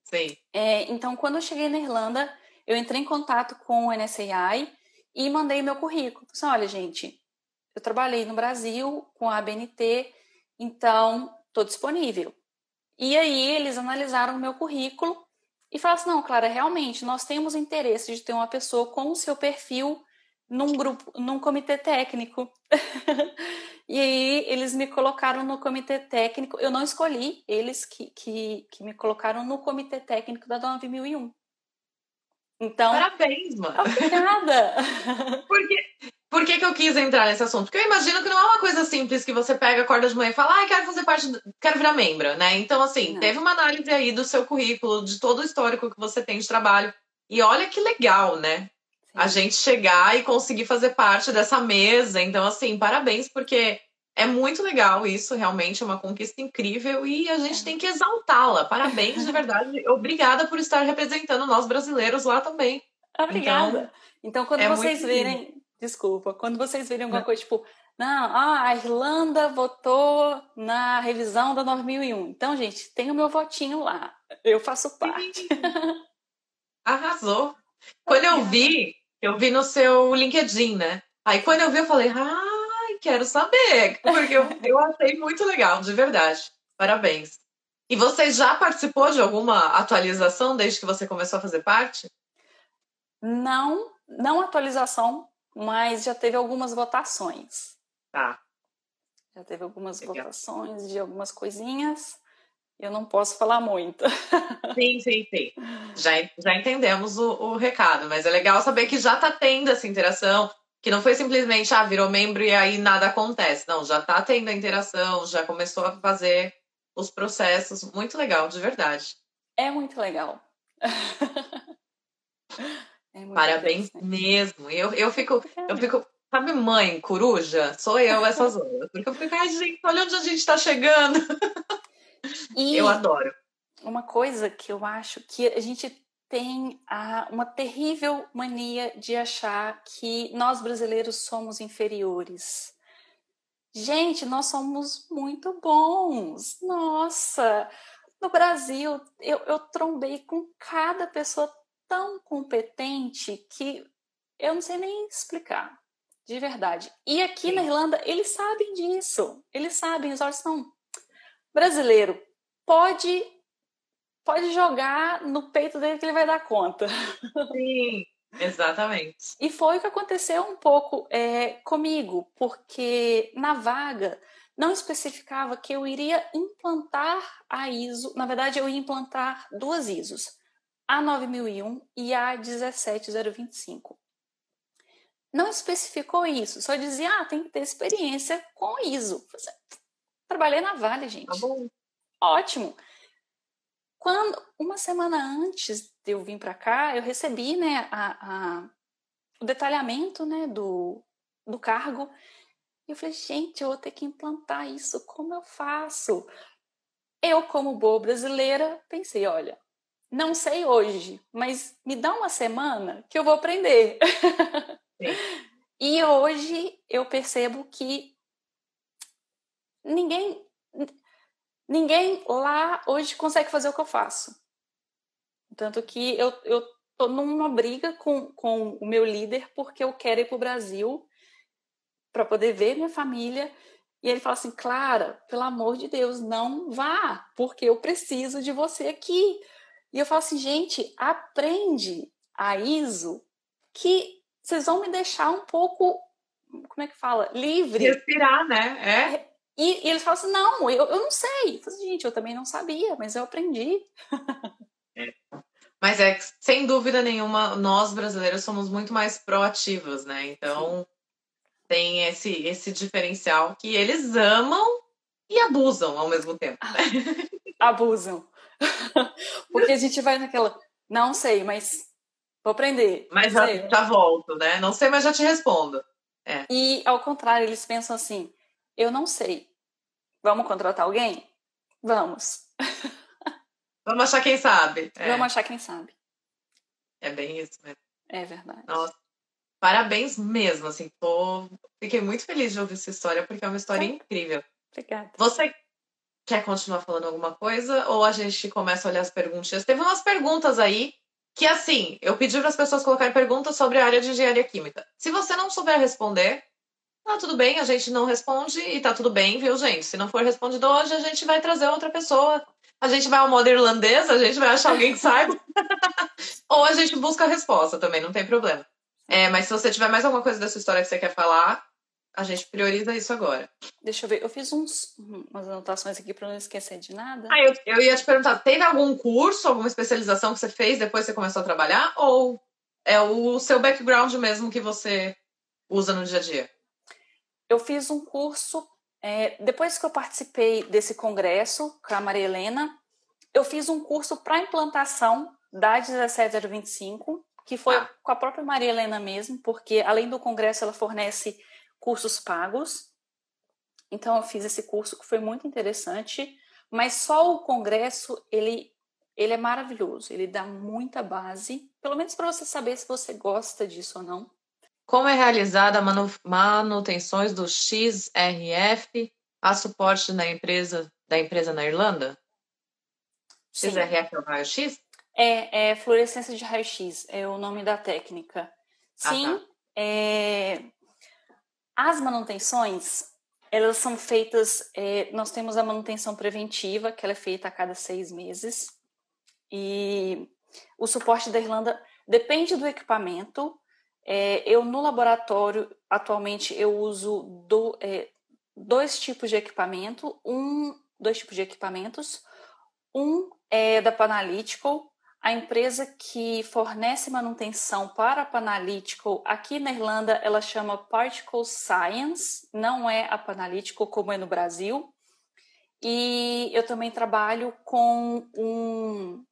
Sim. É, então, quando eu cheguei na Irlanda, eu entrei em contato com o NSAI e mandei meu currículo. Assim, olha, gente, eu trabalhei no Brasil com a ABNT, então estou disponível. E aí eles analisaram o meu currículo e falaram assim, não, Clara, realmente nós temos interesse de ter uma pessoa com o seu perfil num grupo, num comitê técnico. e aí eles me colocaram no comitê técnico. Eu não escolhi, eles que, que, que me colocaram no comitê técnico da 9001. Então. Parabéns, mano. Obrigada. Porque por que, que eu quis entrar nesse assunto? Porque eu imagino que não é uma coisa simples que você pega, acorda de manhã e fala, ah, quero fazer parte, do... quero virar membro, né? Então, assim, não. teve uma análise aí do seu currículo, de todo o histórico que você tem de trabalho. E olha que legal, né? Sim. A gente chegar e conseguir fazer parte dessa mesa. Então, assim, parabéns, porque é muito legal isso, realmente é uma conquista incrível e a gente tem que exaltá-la. Parabéns, de verdade. Obrigada por estar representando nós brasileiros lá também. Obrigada. Então, então quando é vocês verem Desculpa. Quando vocês verem alguma coisa tipo, não, ah, a Irlanda votou na revisão da 9001. Então, gente, tem o meu votinho lá. Eu faço parte. Arrasou. Quando eu vi, eu vi no seu LinkedIn, né? Aí quando eu vi, eu falei, ai, quero saber. Porque eu, eu achei muito legal, de verdade. Parabéns. E você já participou de alguma atualização desde que você começou a fazer parte? Não, não atualização, mas já teve algumas votações. Tá. Já teve algumas Legal. votações de algumas coisinhas. Eu não posso falar muito. Sim, sim, sim. Já, já entendemos o, o recado, mas é legal saber que já está tendo essa interação, que não foi simplesmente, ah, virou membro e aí nada acontece. Não, já está tendo a interação, já começou a fazer os processos. Muito legal, de verdade. É muito legal. É Parabéns mesmo. Eu, eu fico, eu fico, sabe, mãe, coruja? Sou eu essas horas. Porque eu fico, ai, gente, olha onde a gente está chegando. E eu adoro. Uma coisa que eu acho que a gente tem a, uma terrível mania de achar que nós brasileiros somos inferiores. Gente, nós somos muito bons. Nossa, no Brasil eu, eu trombei com cada pessoa tão competente que eu não sei nem explicar, de verdade. E aqui Sim. na Irlanda, eles sabem disso. Eles sabem, os olhos são brasileiro. Pode pode jogar no peito dele que ele vai dar conta. Sim, exatamente. e foi o que aconteceu um pouco é, comigo, porque na vaga não especificava que eu iria implantar a ISO. Na verdade, eu ia implantar duas ISOs, a 9001 e a 17025. Não especificou isso, só dizia, ah, tem que ter experiência com ISO. Trabalhei na Vale, gente. Tá bom. Ótimo. Quando uma semana antes de eu vir para cá, eu recebi, né, a, a, o detalhamento, né, do, do cargo. E eu falei, gente, eu vou ter que implantar isso. Como eu faço? Eu, como boa brasileira, pensei, olha, não sei hoje, mas me dá uma semana que eu vou aprender. e hoje eu percebo que ninguém ninguém lá hoje consegue fazer o que eu faço. Tanto que eu, eu tô numa briga com, com o meu líder porque eu quero ir para o Brasil para poder ver minha família. E ele fala assim, Clara, pelo amor de Deus, não vá, porque eu preciso de você aqui. E eu falo assim, gente, aprende a ISO que vocês vão me deixar um pouco, como é que fala? Livre. Respirar, né? É. E, e eles falam assim, não, eu, eu não sei. Eu falo, assim, gente, eu também não sabia, mas eu aprendi. É. Mas é sem dúvida nenhuma, nós brasileiros somos muito mais proativos, né? Então, Sim. tem esse, esse diferencial que eles amam e abusam ao mesmo tempo. abusam. Porque a gente vai naquela, não sei, mas vou aprender. Mas já, já, volto, né? Não sei, mas já te respondo. É. E ao contrário, eles pensam assim: eu não sei. Vamos contratar alguém? Vamos. Vamos achar quem sabe. É. Vamos achar quem sabe. É bem isso mesmo. É verdade. Nossa. Parabéns mesmo, assim, tô... Fiquei muito feliz de ouvir essa história, porque é uma história incrível. Obrigada. Você quer continuar falando alguma coisa ou a gente começa a olhar as perguntas? Teve umas perguntas aí que, assim, eu pedi para as pessoas colocarem perguntas sobre a área de engenharia química. Se você não souber responder, tá tudo bem, a gente não responde e tá tudo bem, viu, gente? Se não for respondido hoje, a gente vai trazer outra pessoa. A gente vai ao modo irlandês, a gente vai achar alguém que saiba. ou a gente busca a resposta também, não tem problema. É, mas se você tiver mais alguma coisa dessa história que você quer falar, a gente prioriza isso agora. Deixa eu ver, eu fiz uns, umas anotações aqui para não esquecer de nada. Ah, eu, eu ia te perguntar, teve algum curso, alguma especialização que você fez depois que você começou a trabalhar? Ou é o seu background mesmo que você usa no dia a dia? Eu fiz um curso, é, depois que eu participei desse congresso com a Maria Helena, eu fiz um curso para implantação da 17025, que foi ah. com a própria Maria Helena mesmo, porque além do congresso ela fornece cursos pagos. Então eu fiz esse curso que foi muito interessante, mas só o congresso ele ele é maravilhoso, ele dá muita base, pelo menos para você saber se você gosta disso ou não. Como é realizada a manu manutenções do XRF a suporte da empresa da empresa na Irlanda? Sim. XRF é o raio-x? É, é fluorescência de raio-x, é o nome da técnica. Sim, ah, tá. é, as manutenções, elas são feitas, é, nós temos a manutenção preventiva, que ela é feita a cada seis meses, e o suporte da Irlanda depende do equipamento. É, eu, no laboratório, atualmente, eu uso do, é, dois tipos de equipamento, um, dois tipos de equipamentos, um é da Panalytical, a empresa que fornece manutenção para a Panalytical aqui na Irlanda, ela chama Particle Science, não é a Panalytical como é no Brasil. E eu também trabalho com um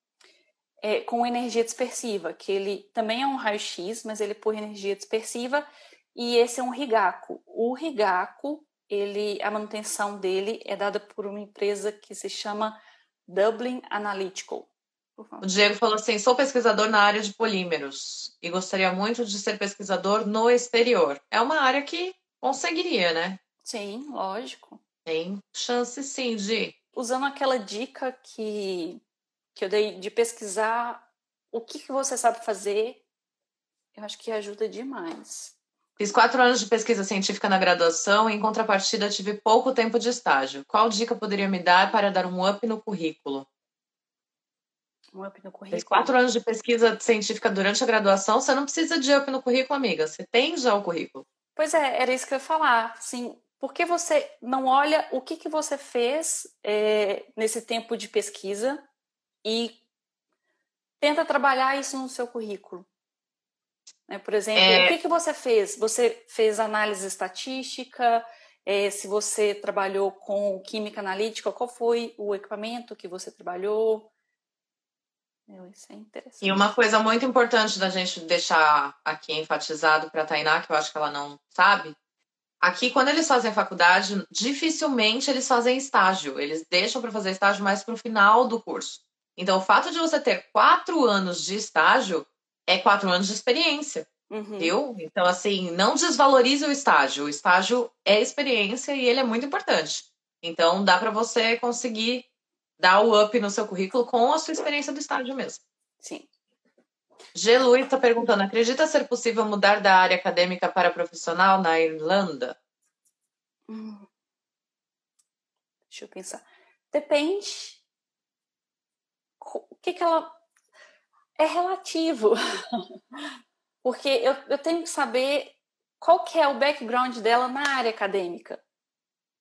é, com energia dispersiva, que ele também é um raio-x, mas ele é por energia dispersiva, e esse é um Rigaco. O Rigaco ele, a manutenção dele é dada por uma empresa que se chama Dublin Analytical. O Diego falou assim: sou pesquisador na área de polímeros e gostaria muito de ser pesquisador no exterior. É uma área que conseguiria, né? Sim, lógico. Tem chance sim de. Usando aquela dica que, que eu dei de pesquisar o que, que você sabe fazer, eu acho que ajuda demais. Fiz quatro anos de pesquisa científica na graduação e, em contrapartida, tive pouco tempo de estágio. Qual dica poderia me dar para dar um up no currículo? Um up no currículo. Fiz quatro anos de pesquisa científica durante a graduação, você não precisa de up no currículo, amiga. Você tem já o currículo. Pois é, era isso que eu ia falar. Assim, por que você não olha o que, que você fez é, nesse tempo de pesquisa e tenta trabalhar isso no seu currículo? Né? Por exemplo, é... o que, que você fez? Você fez análise estatística? É, se você trabalhou com química analítica, qual foi o equipamento que você trabalhou? Meu, isso é interessante. E uma coisa muito importante da gente deixar aqui enfatizado para a Tainá, que eu acho que ela não sabe, aqui quando eles fazem faculdade, dificilmente eles fazem estágio. Eles deixam para fazer estágio mais para o final do curso. Então, o fato de você ter quatro anos de estágio é quatro anos de experiência. Uhum. Viu? Então, assim, não desvalorize o estágio. O estágio é experiência e ele é muito importante. Então, dá para você conseguir dar o up no seu currículo com a sua experiência do estágio mesmo. Sim. G. Luiz está perguntando: acredita ser possível mudar da área acadêmica para profissional na Irlanda? Hum. Deixa eu pensar. Depende. O que, que ela é relativo. Porque eu, eu tenho que saber qual que é o background dela na área acadêmica.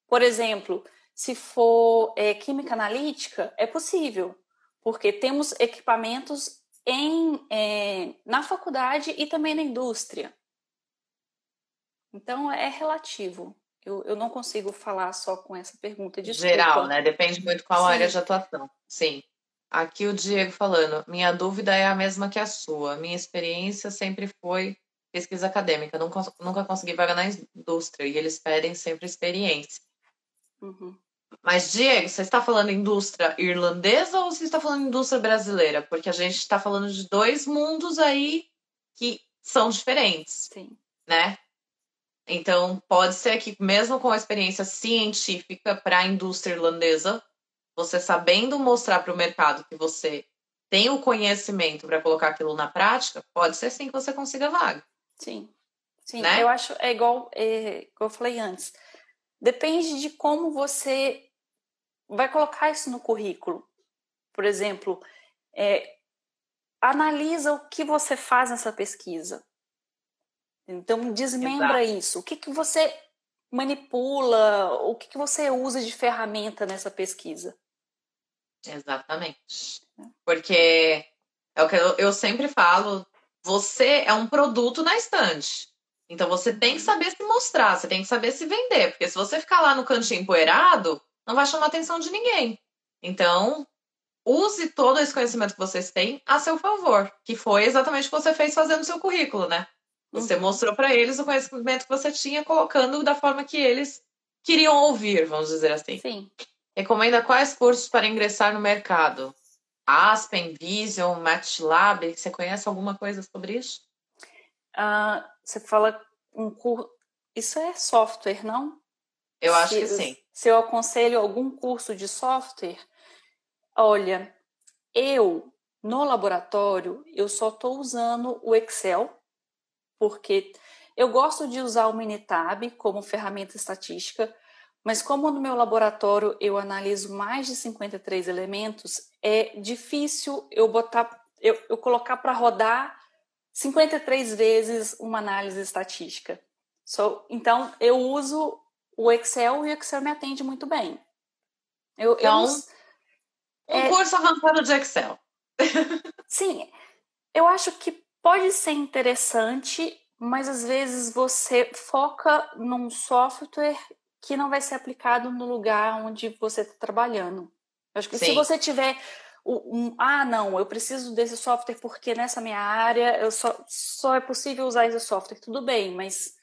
Por exemplo, se for é, química analítica, é possível, porque temos equipamentos em, é, na faculdade e também na indústria. Então, é relativo. Eu, eu não consigo falar só com essa pergunta. Desculpa. Geral, né? Depende muito qual Sim. área de atuação. Sim. Aqui o Diego falando, minha dúvida é a mesma que a sua. Minha experiência sempre foi pesquisa acadêmica, nunca, nunca consegui vaga na indústria e eles pedem sempre experiência. Uhum. Mas, Diego, você está falando indústria irlandesa ou você está falando indústria brasileira? Porque a gente está falando de dois mundos aí que são diferentes. Sim. Né? Então, pode ser que, mesmo com a experiência científica para a indústria irlandesa, você sabendo mostrar para o mercado que você tem o conhecimento para colocar aquilo na prática, pode ser sim que você consiga vaga. Sim. Sim, né? eu acho é igual, é, igual eu falei antes. Depende de como você vai colocar isso no currículo. Por exemplo, é, analisa o que você faz nessa pesquisa. Então, desmembra Exato. isso. O que, que você manipula, o que, que você usa de ferramenta nessa pesquisa. Exatamente. Porque é o que eu, eu sempre falo, você é um produto na estante. Então você tem que saber se mostrar, você tem que saber se vender, porque se você ficar lá no cantinho empoeirado, não vai chamar a atenção de ninguém. Então, use todo esse conhecimento que vocês têm a seu favor, que foi exatamente o que você fez fazendo o seu currículo, né? Você uhum. mostrou para eles o conhecimento que você tinha, colocando da forma que eles queriam ouvir, vamos dizer assim. Sim. Recomenda quais cursos para ingressar no mercado? Aspen, Vision, MATLAB, você conhece alguma coisa sobre isso? Uh, você fala um curso. Isso é software, não? Eu acho se, que sim. Se eu aconselho algum curso de software, olha, eu no laboratório eu só estou usando o Excel, porque eu gosto de usar o Minitab como ferramenta estatística, mas como no meu laboratório eu analiso mais de 53 elementos, é difícil eu botar, eu, eu colocar para rodar 53 vezes uma análise estatística. So, então eu uso o Excel e o Excel me atende muito bem. Eu, então, eu, um é, curso avançado de Excel. sim, eu acho que pode ser interessante, mas às vezes você foca num software que não vai ser aplicado no lugar onde você está trabalhando. acho que Sim. se você tiver um, ah, não, eu preciso desse software porque nessa minha área eu só, só é possível usar esse software, tudo bem, mas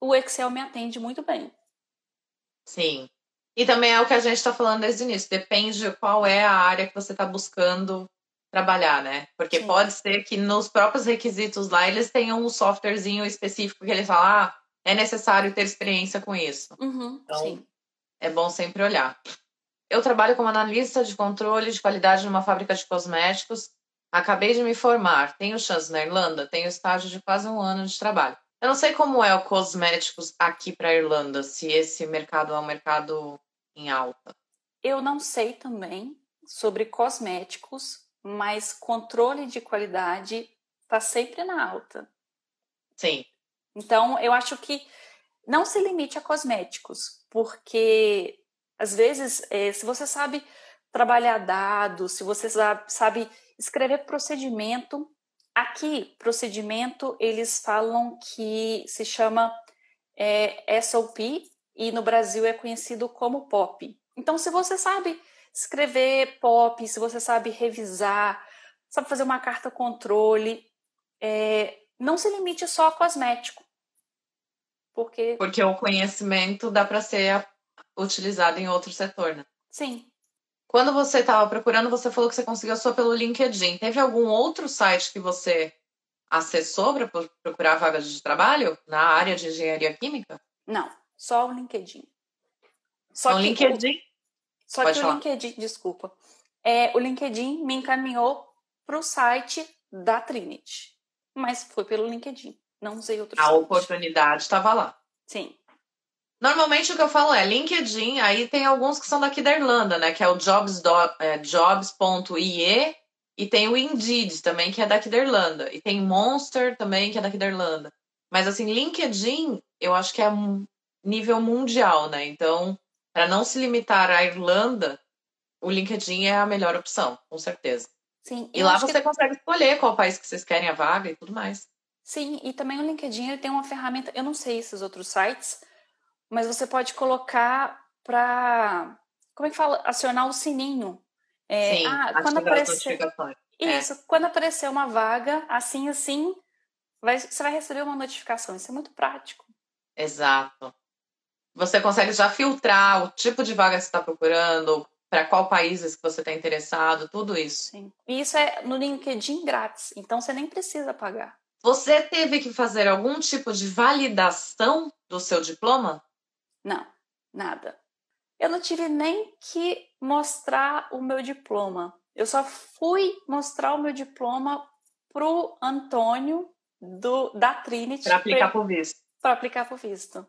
o Excel me atende muito bem. Sim. E também é o que a gente está falando desde o início. Depende de qual é a área que você está buscando trabalhar, né? Porque Sim. pode ser que nos próprios requisitos lá eles tenham um softwarezinho específico que eles falam, ah, é necessário ter experiência com isso. Uhum, então, sim. é bom sempre olhar. Eu trabalho como analista de controle de qualidade numa fábrica de cosméticos. Acabei de me formar. Tenho chance na Irlanda? Tenho estágio de quase um ano de trabalho. Eu não sei como é o cosméticos aqui para a Irlanda, se esse mercado é um mercado em alta. Eu não sei também sobre cosméticos, mas controle de qualidade está sempre na alta. Sim. Então, eu acho que não se limite a cosméticos, porque às vezes, é, se você sabe trabalhar dados, se você sabe escrever procedimento, aqui, procedimento, eles falam que se chama é, SOP e no Brasil é conhecido como POP. Então, se você sabe escrever POP, se você sabe revisar, sabe fazer uma carta controle, é, não se limite só a cosmético. Porque, porque o conhecimento dá para ser utilizado em outro setor, né? Sim. Quando você estava procurando, você falou que você conseguiu só pelo LinkedIn. Teve algum outro site que você acessou para procurar vagas de trabalho na área de engenharia química? Não, só o LinkedIn. Só o LinkedIn? Só Pode que falar. o LinkedIn, desculpa, é, o LinkedIn me encaminhou para o site da Trinity, mas foi pelo LinkedIn, não usei outro A site. oportunidade estava lá. Sim. Normalmente o que eu falo é LinkedIn, aí tem alguns que são daqui da Irlanda, né? Que é o jobs.ie é, jobs e tem o Indeed também, que é daqui da Irlanda. E tem Monster também, que é daqui da Irlanda. Mas assim, LinkedIn, eu acho que é um nível mundial, né? Então, para não se limitar à Irlanda, o LinkedIn é a melhor opção, com certeza. Sim. E lá você que... consegue escolher qual país que vocês querem a vaga e tudo mais. Sim, e também o LinkedIn ele tem uma ferramenta, eu não sei esses outros sites, mas você pode colocar para como é que fala? Acionar o sininho. É, Sim, ah, quando aparecer é. Isso, é. quando aparecer uma vaga, assim, assim, vai, você vai receber uma notificação. Isso é muito prático. Exato. Você consegue já filtrar o tipo de vaga que você está procurando, para qual países que você está interessado, tudo isso. Sim. E isso é no LinkedIn grátis, então você nem precisa pagar. Você teve que fazer algum tipo de validação do seu diploma? Não, nada. Eu não tive nem que mostrar o meu diploma. Eu só fui mostrar o meu diploma pro Antônio do, da Trinity. Para aplicar por visto. Para aplicar por visto.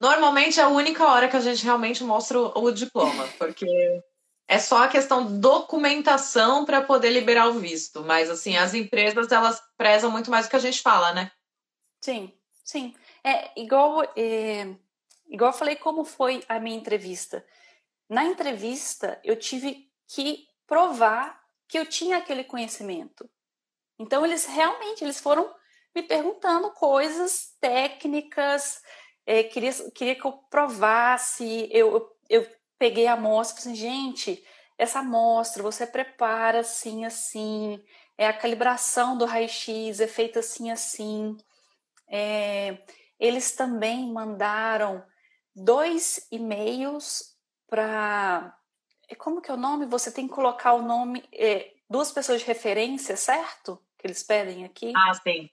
Normalmente é a única hora que a gente realmente mostra o, diploma, porque é só a questão documentação para poder liberar o visto. Mas assim, as empresas elas prezam muito mais do que a gente fala, né? Sim, sim. É igual, é, igual eu falei como foi a minha entrevista. Na entrevista eu tive que provar que eu tinha aquele conhecimento. Então eles realmente eles foram me perguntando coisas técnicas, é, queria, queria que eu provasse, eu, eu, eu peguei a amostra falei assim, gente, essa amostra você prepara assim, assim, é a calibração do raio-x é feita assim, assim. É, eles também mandaram dois e-mails para. É, como que é o nome? Você tem que colocar o nome, é, duas pessoas de referência, certo? Que eles pedem aqui. Ah, sim.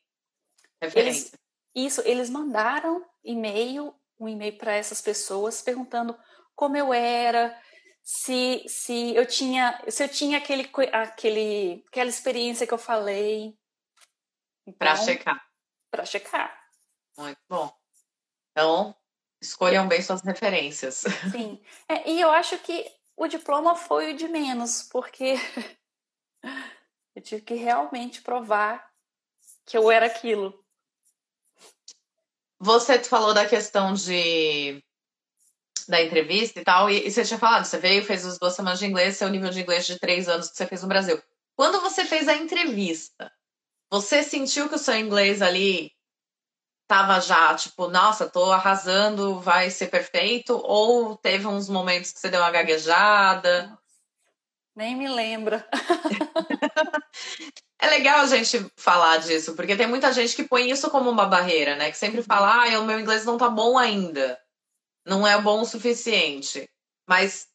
Referência. Eles, isso, eles mandaram e-mail, um e-mail para essas pessoas perguntando como eu era, se, se eu tinha, se eu tinha aquele, aquele, aquela experiência que eu falei. Então, para checar. Para checar. Muito bom. Então, escolham bem suas referências. Sim. É, e eu acho que o diploma foi o de menos, porque eu tive que realmente provar que eu era aquilo. Você falou da questão de da entrevista e tal, e, e, você tinha falado, você veio, fez as duas semanas de inglês, seu nível de inglês de três anos que você fez no Brasil. Quando você fez a entrevista, você sentiu que o seu inglês ali tava já, tipo, nossa, tô arrasando, vai ser perfeito? Ou teve uns momentos que você deu uma gaguejada? Nem me lembra. É legal a gente falar disso, porque tem muita gente que põe isso como uma barreira, né? Que sempre fala, ah, o meu inglês não tá bom ainda. não é bom o suficiente. Mas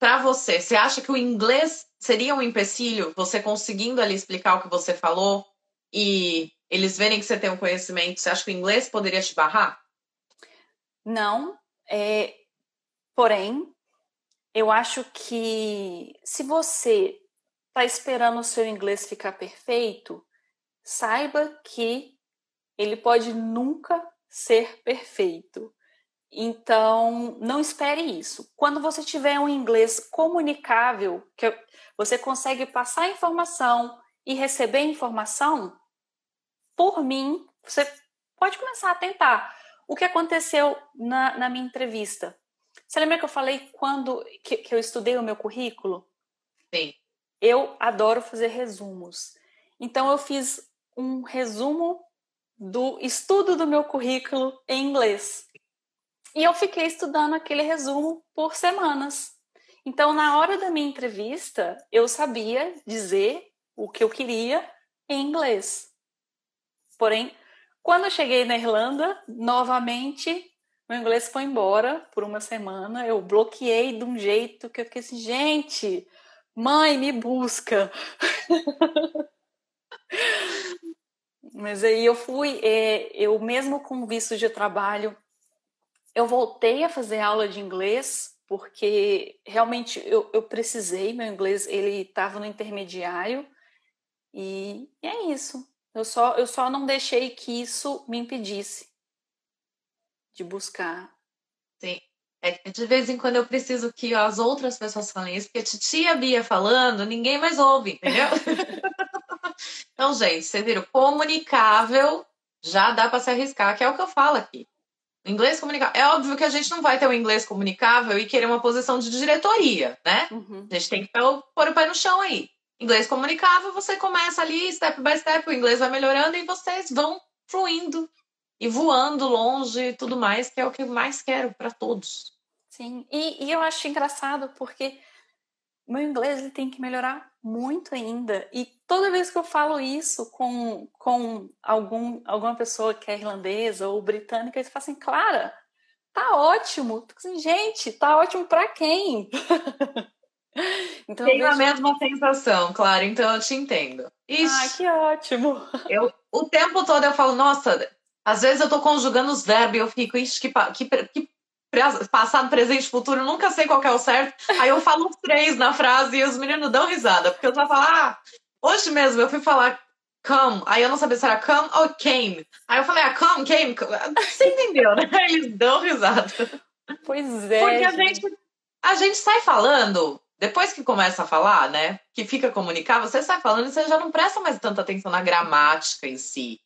para você, você acha que o inglês seria um empecilho? Você conseguindo ali explicar o que você falou e eles verem que você tem um conhecimento, você acha que o inglês poderia te barrar? Não. É... Porém, eu acho que se você está esperando o seu inglês ficar perfeito, saiba que ele pode nunca ser perfeito. Então, não espere isso. Quando você tiver um inglês comunicável, que você consegue passar informação e receber informação, por mim, você pode começar a tentar. O que aconteceu na, na minha entrevista? Você lembra que eu falei quando que, que eu estudei o meu currículo? Sim. Eu adoro fazer resumos. Então, eu fiz um resumo do estudo do meu currículo em inglês. E eu fiquei estudando aquele resumo por semanas. Então, na hora da minha entrevista, eu sabia dizer o que eu queria em inglês. Porém, quando eu cheguei na Irlanda, novamente, meu inglês foi embora por uma semana. Eu bloqueei de um jeito que eu fiquei assim, gente, mãe, me busca. Mas aí eu fui, é, eu mesmo com visto de trabalho, eu voltei a fazer aula de inglês porque realmente eu, eu precisei, meu inglês ele estava no intermediário e, e é isso. Eu só, eu só não deixei que isso me impedisse de buscar. É, de vez em quando eu preciso que as outras pessoas falem isso, porque a titia Bia falando, ninguém mais ouve, entendeu? então, gente, vocês viram, comunicável já dá para se arriscar, que é o que eu falo aqui. Inglês comunicável. É óbvio que a gente não vai ter um inglês comunicável e querer uma posição de diretoria, né? Uhum. A gente tem que pôr o pé no chão aí. Inglês comunicável, você começa ali, step by step, o inglês vai melhorando e vocês vão fluindo e voando longe e tudo mais, que é o que eu mais quero para todos. Sim, e, e, eu acho engraçado porque meu inglês ele tem que melhorar muito ainda. E toda vez que eu falo isso com, com algum, alguma pessoa que é irlandesa ou britânica, eles falam assim, Clara, tá ótimo. Assim, Gente, tá ótimo para quem? então, Tenho vejo... a mesma sensação, Clara, então eu te entendo. Ixi, Ai, que ótimo. Eu, o tempo todo eu falo, nossa, às vezes eu tô conjugando os verbos e eu fico, ixi, que, que, que passado, presente, futuro, nunca sei qual é o certo. Aí eu falo os três na frase e os meninos dão risada, porque eu já falo, ah, hoje mesmo eu fui falar come, aí eu não sabia se era come ou came. Aí eu falei, ah, come, came, você entendeu, né? Eles dão risada. Pois é. Porque a gente, a gente sai falando, depois que começa a falar, né, que fica comunicar, você sai falando e você já não presta mais tanta atenção na gramática em si.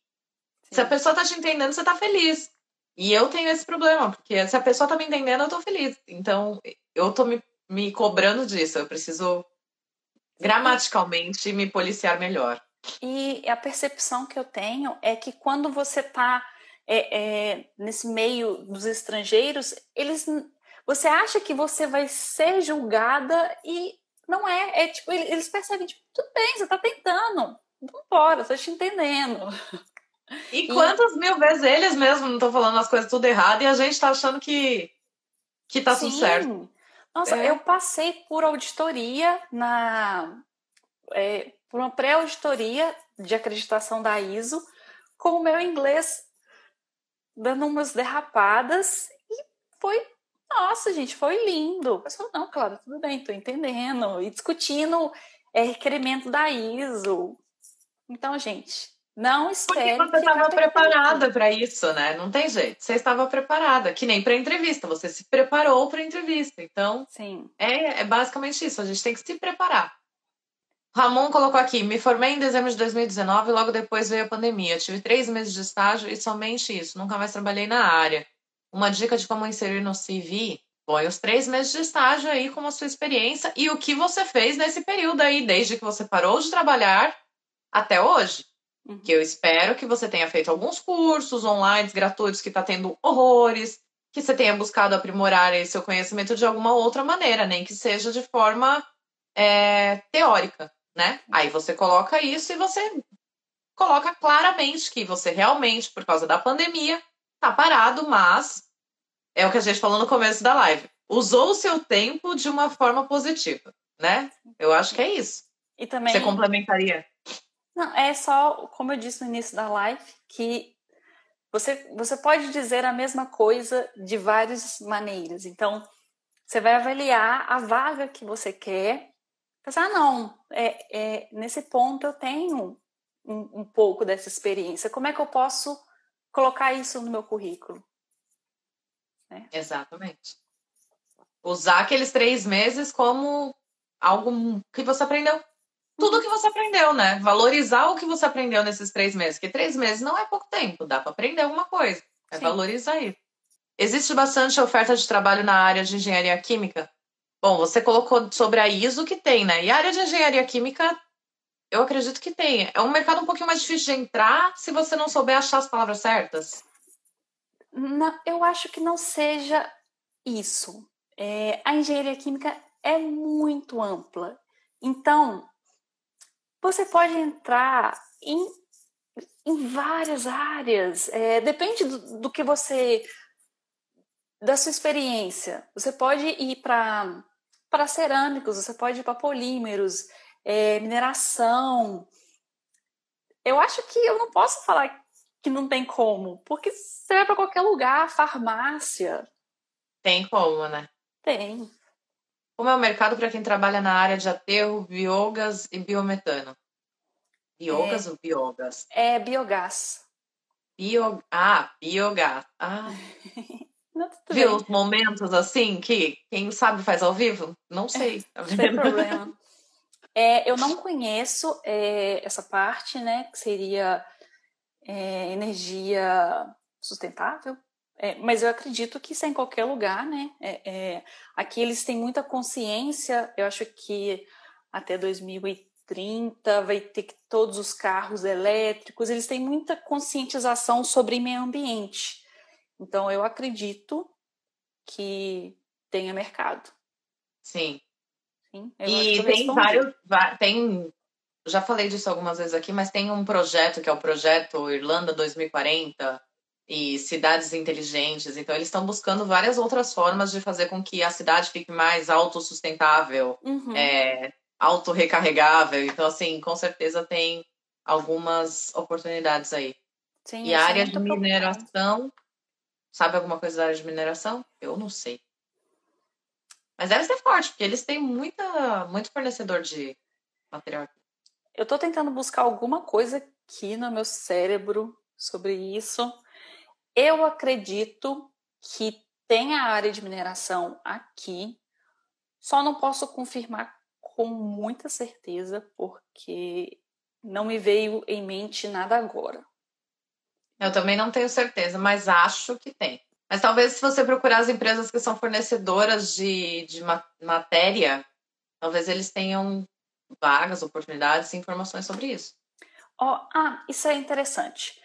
Se a pessoa tá te entendendo, você tá feliz. E eu tenho esse problema, porque se a pessoa tá me entendendo, eu tô feliz. Então, eu tô me, me cobrando disso. Eu preciso gramaticalmente me policiar melhor. E a percepção que eu tenho é que quando você tá é, é, nesse meio dos estrangeiros, eles você acha que você vai ser julgada e não é. É tipo, eles percebem, tipo, tudo bem, você tá tentando. Vambora, tô te entendendo. E quantas mil vezes eles mesmos não estão falando as coisas tudo errado e a gente está achando que, que tá Sim. tudo certo. Nossa, é. eu passei por auditoria na. É, por uma pré-auditoria de acreditação da ISO, com o meu inglês dando umas derrapadas e foi. Nossa, gente, foi lindo. Eu falei, não, claro, tudo bem, tô entendendo. E discutindo é, requerimento da ISO. Então, gente, não espere. Porque você estava preparada para isso, né? Não tem jeito. Você estava preparada, que nem para entrevista. Você se preparou para entrevista. Então, Sim. É, é basicamente isso. A gente tem que se preparar. Ramon colocou aqui: me formei em dezembro de 2019 e logo depois veio a pandemia. tive três meses de estágio e somente isso. Nunca mais trabalhei na área. Uma dica de como inserir no CV: põe os três meses de estágio aí como a sua experiência e o que você fez nesse período aí, desde que você parou de trabalhar até hoje. Uhum. Que eu espero que você tenha feito alguns cursos online gratuitos que está tendo horrores, que você tenha buscado aprimorar seu conhecimento de alguma outra maneira, nem que seja de forma é, teórica, né? Aí você coloca isso e você coloca claramente que você realmente, por causa da pandemia, está parado, mas é o que a gente falou no começo da live. Usou o seu tempo de uma forma positiva, né? Eu acho que é isso. E também. Você complementaria? Não, é só, como eu disse no início da live, que você, você pode dizer a mesma coisa de várias maneiras. Então, você vai avaliar a vaga que você quer. Pensar, ah, não, é, é, nesse ponto eu tenho um, um pouco dessa experiência. Como é que eu posso colocar isso no meu currículo? Né? Exatamente. Usar aqueles três meses como algo que você aprendeu. Tudo o que você aprendeu, né? Valorizar o que você aprendeu nesses três meses. Porque três meses não é pouco tempo, dá para aprender alguma coisa. É Sim. valorizar isso. Existe bastante oferta de trabalho na área de engenharia química? Bom, você colocou sobre a ISO que tem, né? E a área de engenharia química, eu acredito que tem. É um mercado um pouquinho mais difícil de entrar se você não souber achar as palavras certas. Não, eu acho que não seja isso. É, a engenharia química é muito ampla. Então, você pode entrar em, em várias áreas. É, depende do, do que você. da sua experiência. Você pode ir para para cerâmicos, você pode ir para polímeros, é, mineração. Eu acho que eu não posso falar que não tem como, porque você vai para qualquer lugar, farmácia. Tem como, né? Tem. Como é o mercado para quem trabalha na área de aterro, biogás e biometano? Biogás é, ou biogás? É biogás. Bio... Ah, biogás. Ah. Viu os momentos assim que quem sabe faz ao vivo? Não sei. Tá Sem problema. É, eu não conheço é, essa parte, né? Que seria é, energia sustentável, é, mas eu acredito que isso é em qualquer lugar, né? É, é aqui eles têm muita consciência, eu acho que até 2030 vai ter que todos os carros elétricos, eles têm muita conscientização sobre meio ambiente. Então eu acredito que tenha mercado. Sim. Sim e tem vários, tem já falei disso algumas vezes aqui, mas tem um projeto que é o projeto Irlanda 2040 e cidades inteligentes. Então eles estão buscando várias outras formas de fazer com que a cidade fique mais autossustentável, uhum. é, autorrecarregável. Então assim, com certeza tem algumas oportunidades aí. Sim, e a área de mineração, sabe alguma coisa da área de mineração? Eu não sei. Mas deve ser forte, porque eles têm muita, muito fornecedor de material. Eu estou tentando buscar alguma coisa aqui no meu cérebro sobre isso. Eu acredito que tem a área de mineração aqui, só não posso confirmar com muita certeza, porque não me veio em mente nada agora. Eu também não tenho certeza, mas acho que tem. Mas talvez se você procurar as empresas que são fornecedoras de, de matéria, talvez eles tenham vagas, oportunidades e informações sobre isso. Oh, ah, isso é interessante.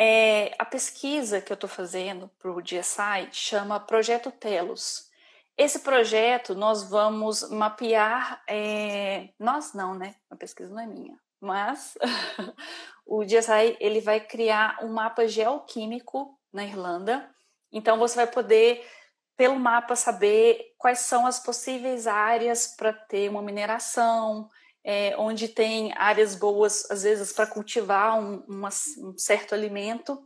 É, a pesquisa que eu estou fazendo para o DSI chama Projeto Telos. Esse projeto nós vamos mapear, é, nós não, né? A pesquisa não é minha, mas o DSI ele vai criar um mapa geoquímico na Irlanda. Então você vai poder pelo mapa saber quais são as possíveis áreas para ter uma mineração, é, onde tem áreas boas, às vezes, para cultivar um, uma, um, certo alimento.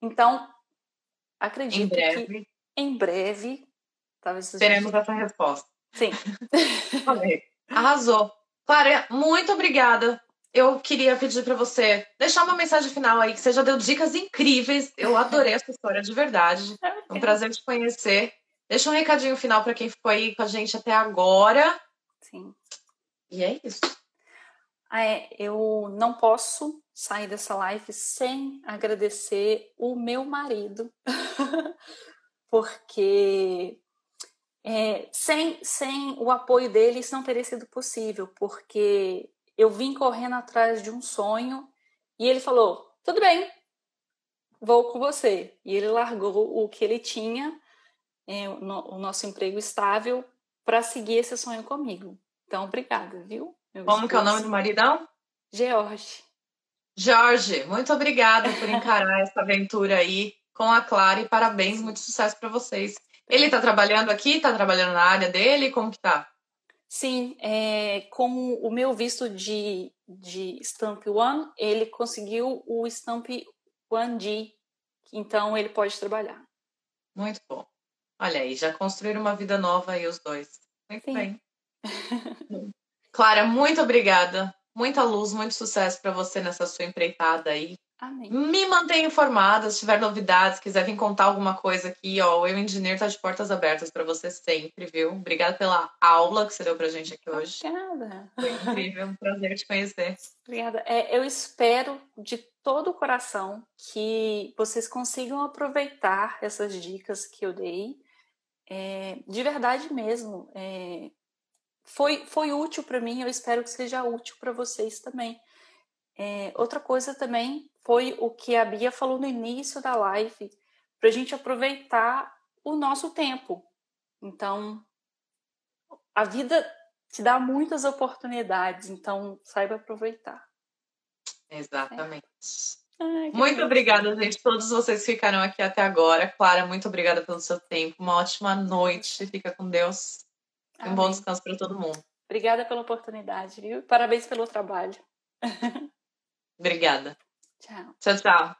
Então, acredito em breve. que em breve, talvez teremos essa resposta. Sim. Arrasou. Clara, muito obrigada. Eu queria pedir para você deixar uma mensagem final aí, que você já deu dicas incríveis. Eu adorei essa história de verdade. É um prazer te conhecer. Deixa um recadinho final para quem ficou aí com a gente até agora. Sim. E é isso. Ah, é, eu não posso sair dessa live sem agradecer o meu marido, porque é, sem, sem o apoio dele isso não teria sido possível, porque eu vim correndo atrás de um sonho e ele falou: tudo bem, vou com você. E ele largou o que ele tinha, é, o, no, o nosso emprego estável, para seguir esse sonho comigo. Então, obrigada, viu? Como que é o nome do maridão? George. Jorge, muito obrigada por encarar essa aventura aí com a Clara e parabéns, muito sucesso para vocês. Ele tá trabalhando aqui? Tá trabalhando na área dele? Como que tá? Sim, é, com o meu visto de, de Stamp One, ele conseguiu o Stamp 1G, então ele pode trabalhar. Muito bom. Olha aí, já construíram uma vida nova aí os dois. Muito Sim. bem. Clara, muito obrigada. Muita luz, muito sucesso para você nessa sua empreitada aí. Amém. Me mantenha informada se tiver novidades, quiser vir contar alguma coisa aqui, ó. O Eu Engineer tá de portas abertas para você sempre, viu? Obrigada pela aula que você deu pra gente aqui hoje. Obrigada. Foi incrível, um prazer te conhecer. Obrigada. É, eu espero de todo o coração que vocês consigam aproveitar essas dicas que eu dei. É, de verdade mesmo. É, foi, foi útil para mim, eu espero que seja útil para vocês também. É, outra coisa também foi o que a Bia falou no início da live, para a gente aproveitar o nosso tempo. Então, a vida te dá muitas oportunidades, então saiba aproveitar. Exatamente. É. Ai, muito obrigada, gente. Todos vocês ficaram aqui até agora. Clara, muito obrigada pelo seu tempo. Uma ótima noite. Fica com Deus. Um bom descanso para todo mundo. Obrigada pela oportunidade, viu? Parabéns pelo trabalho. Obrigada. Tchau. Tchau, tchau.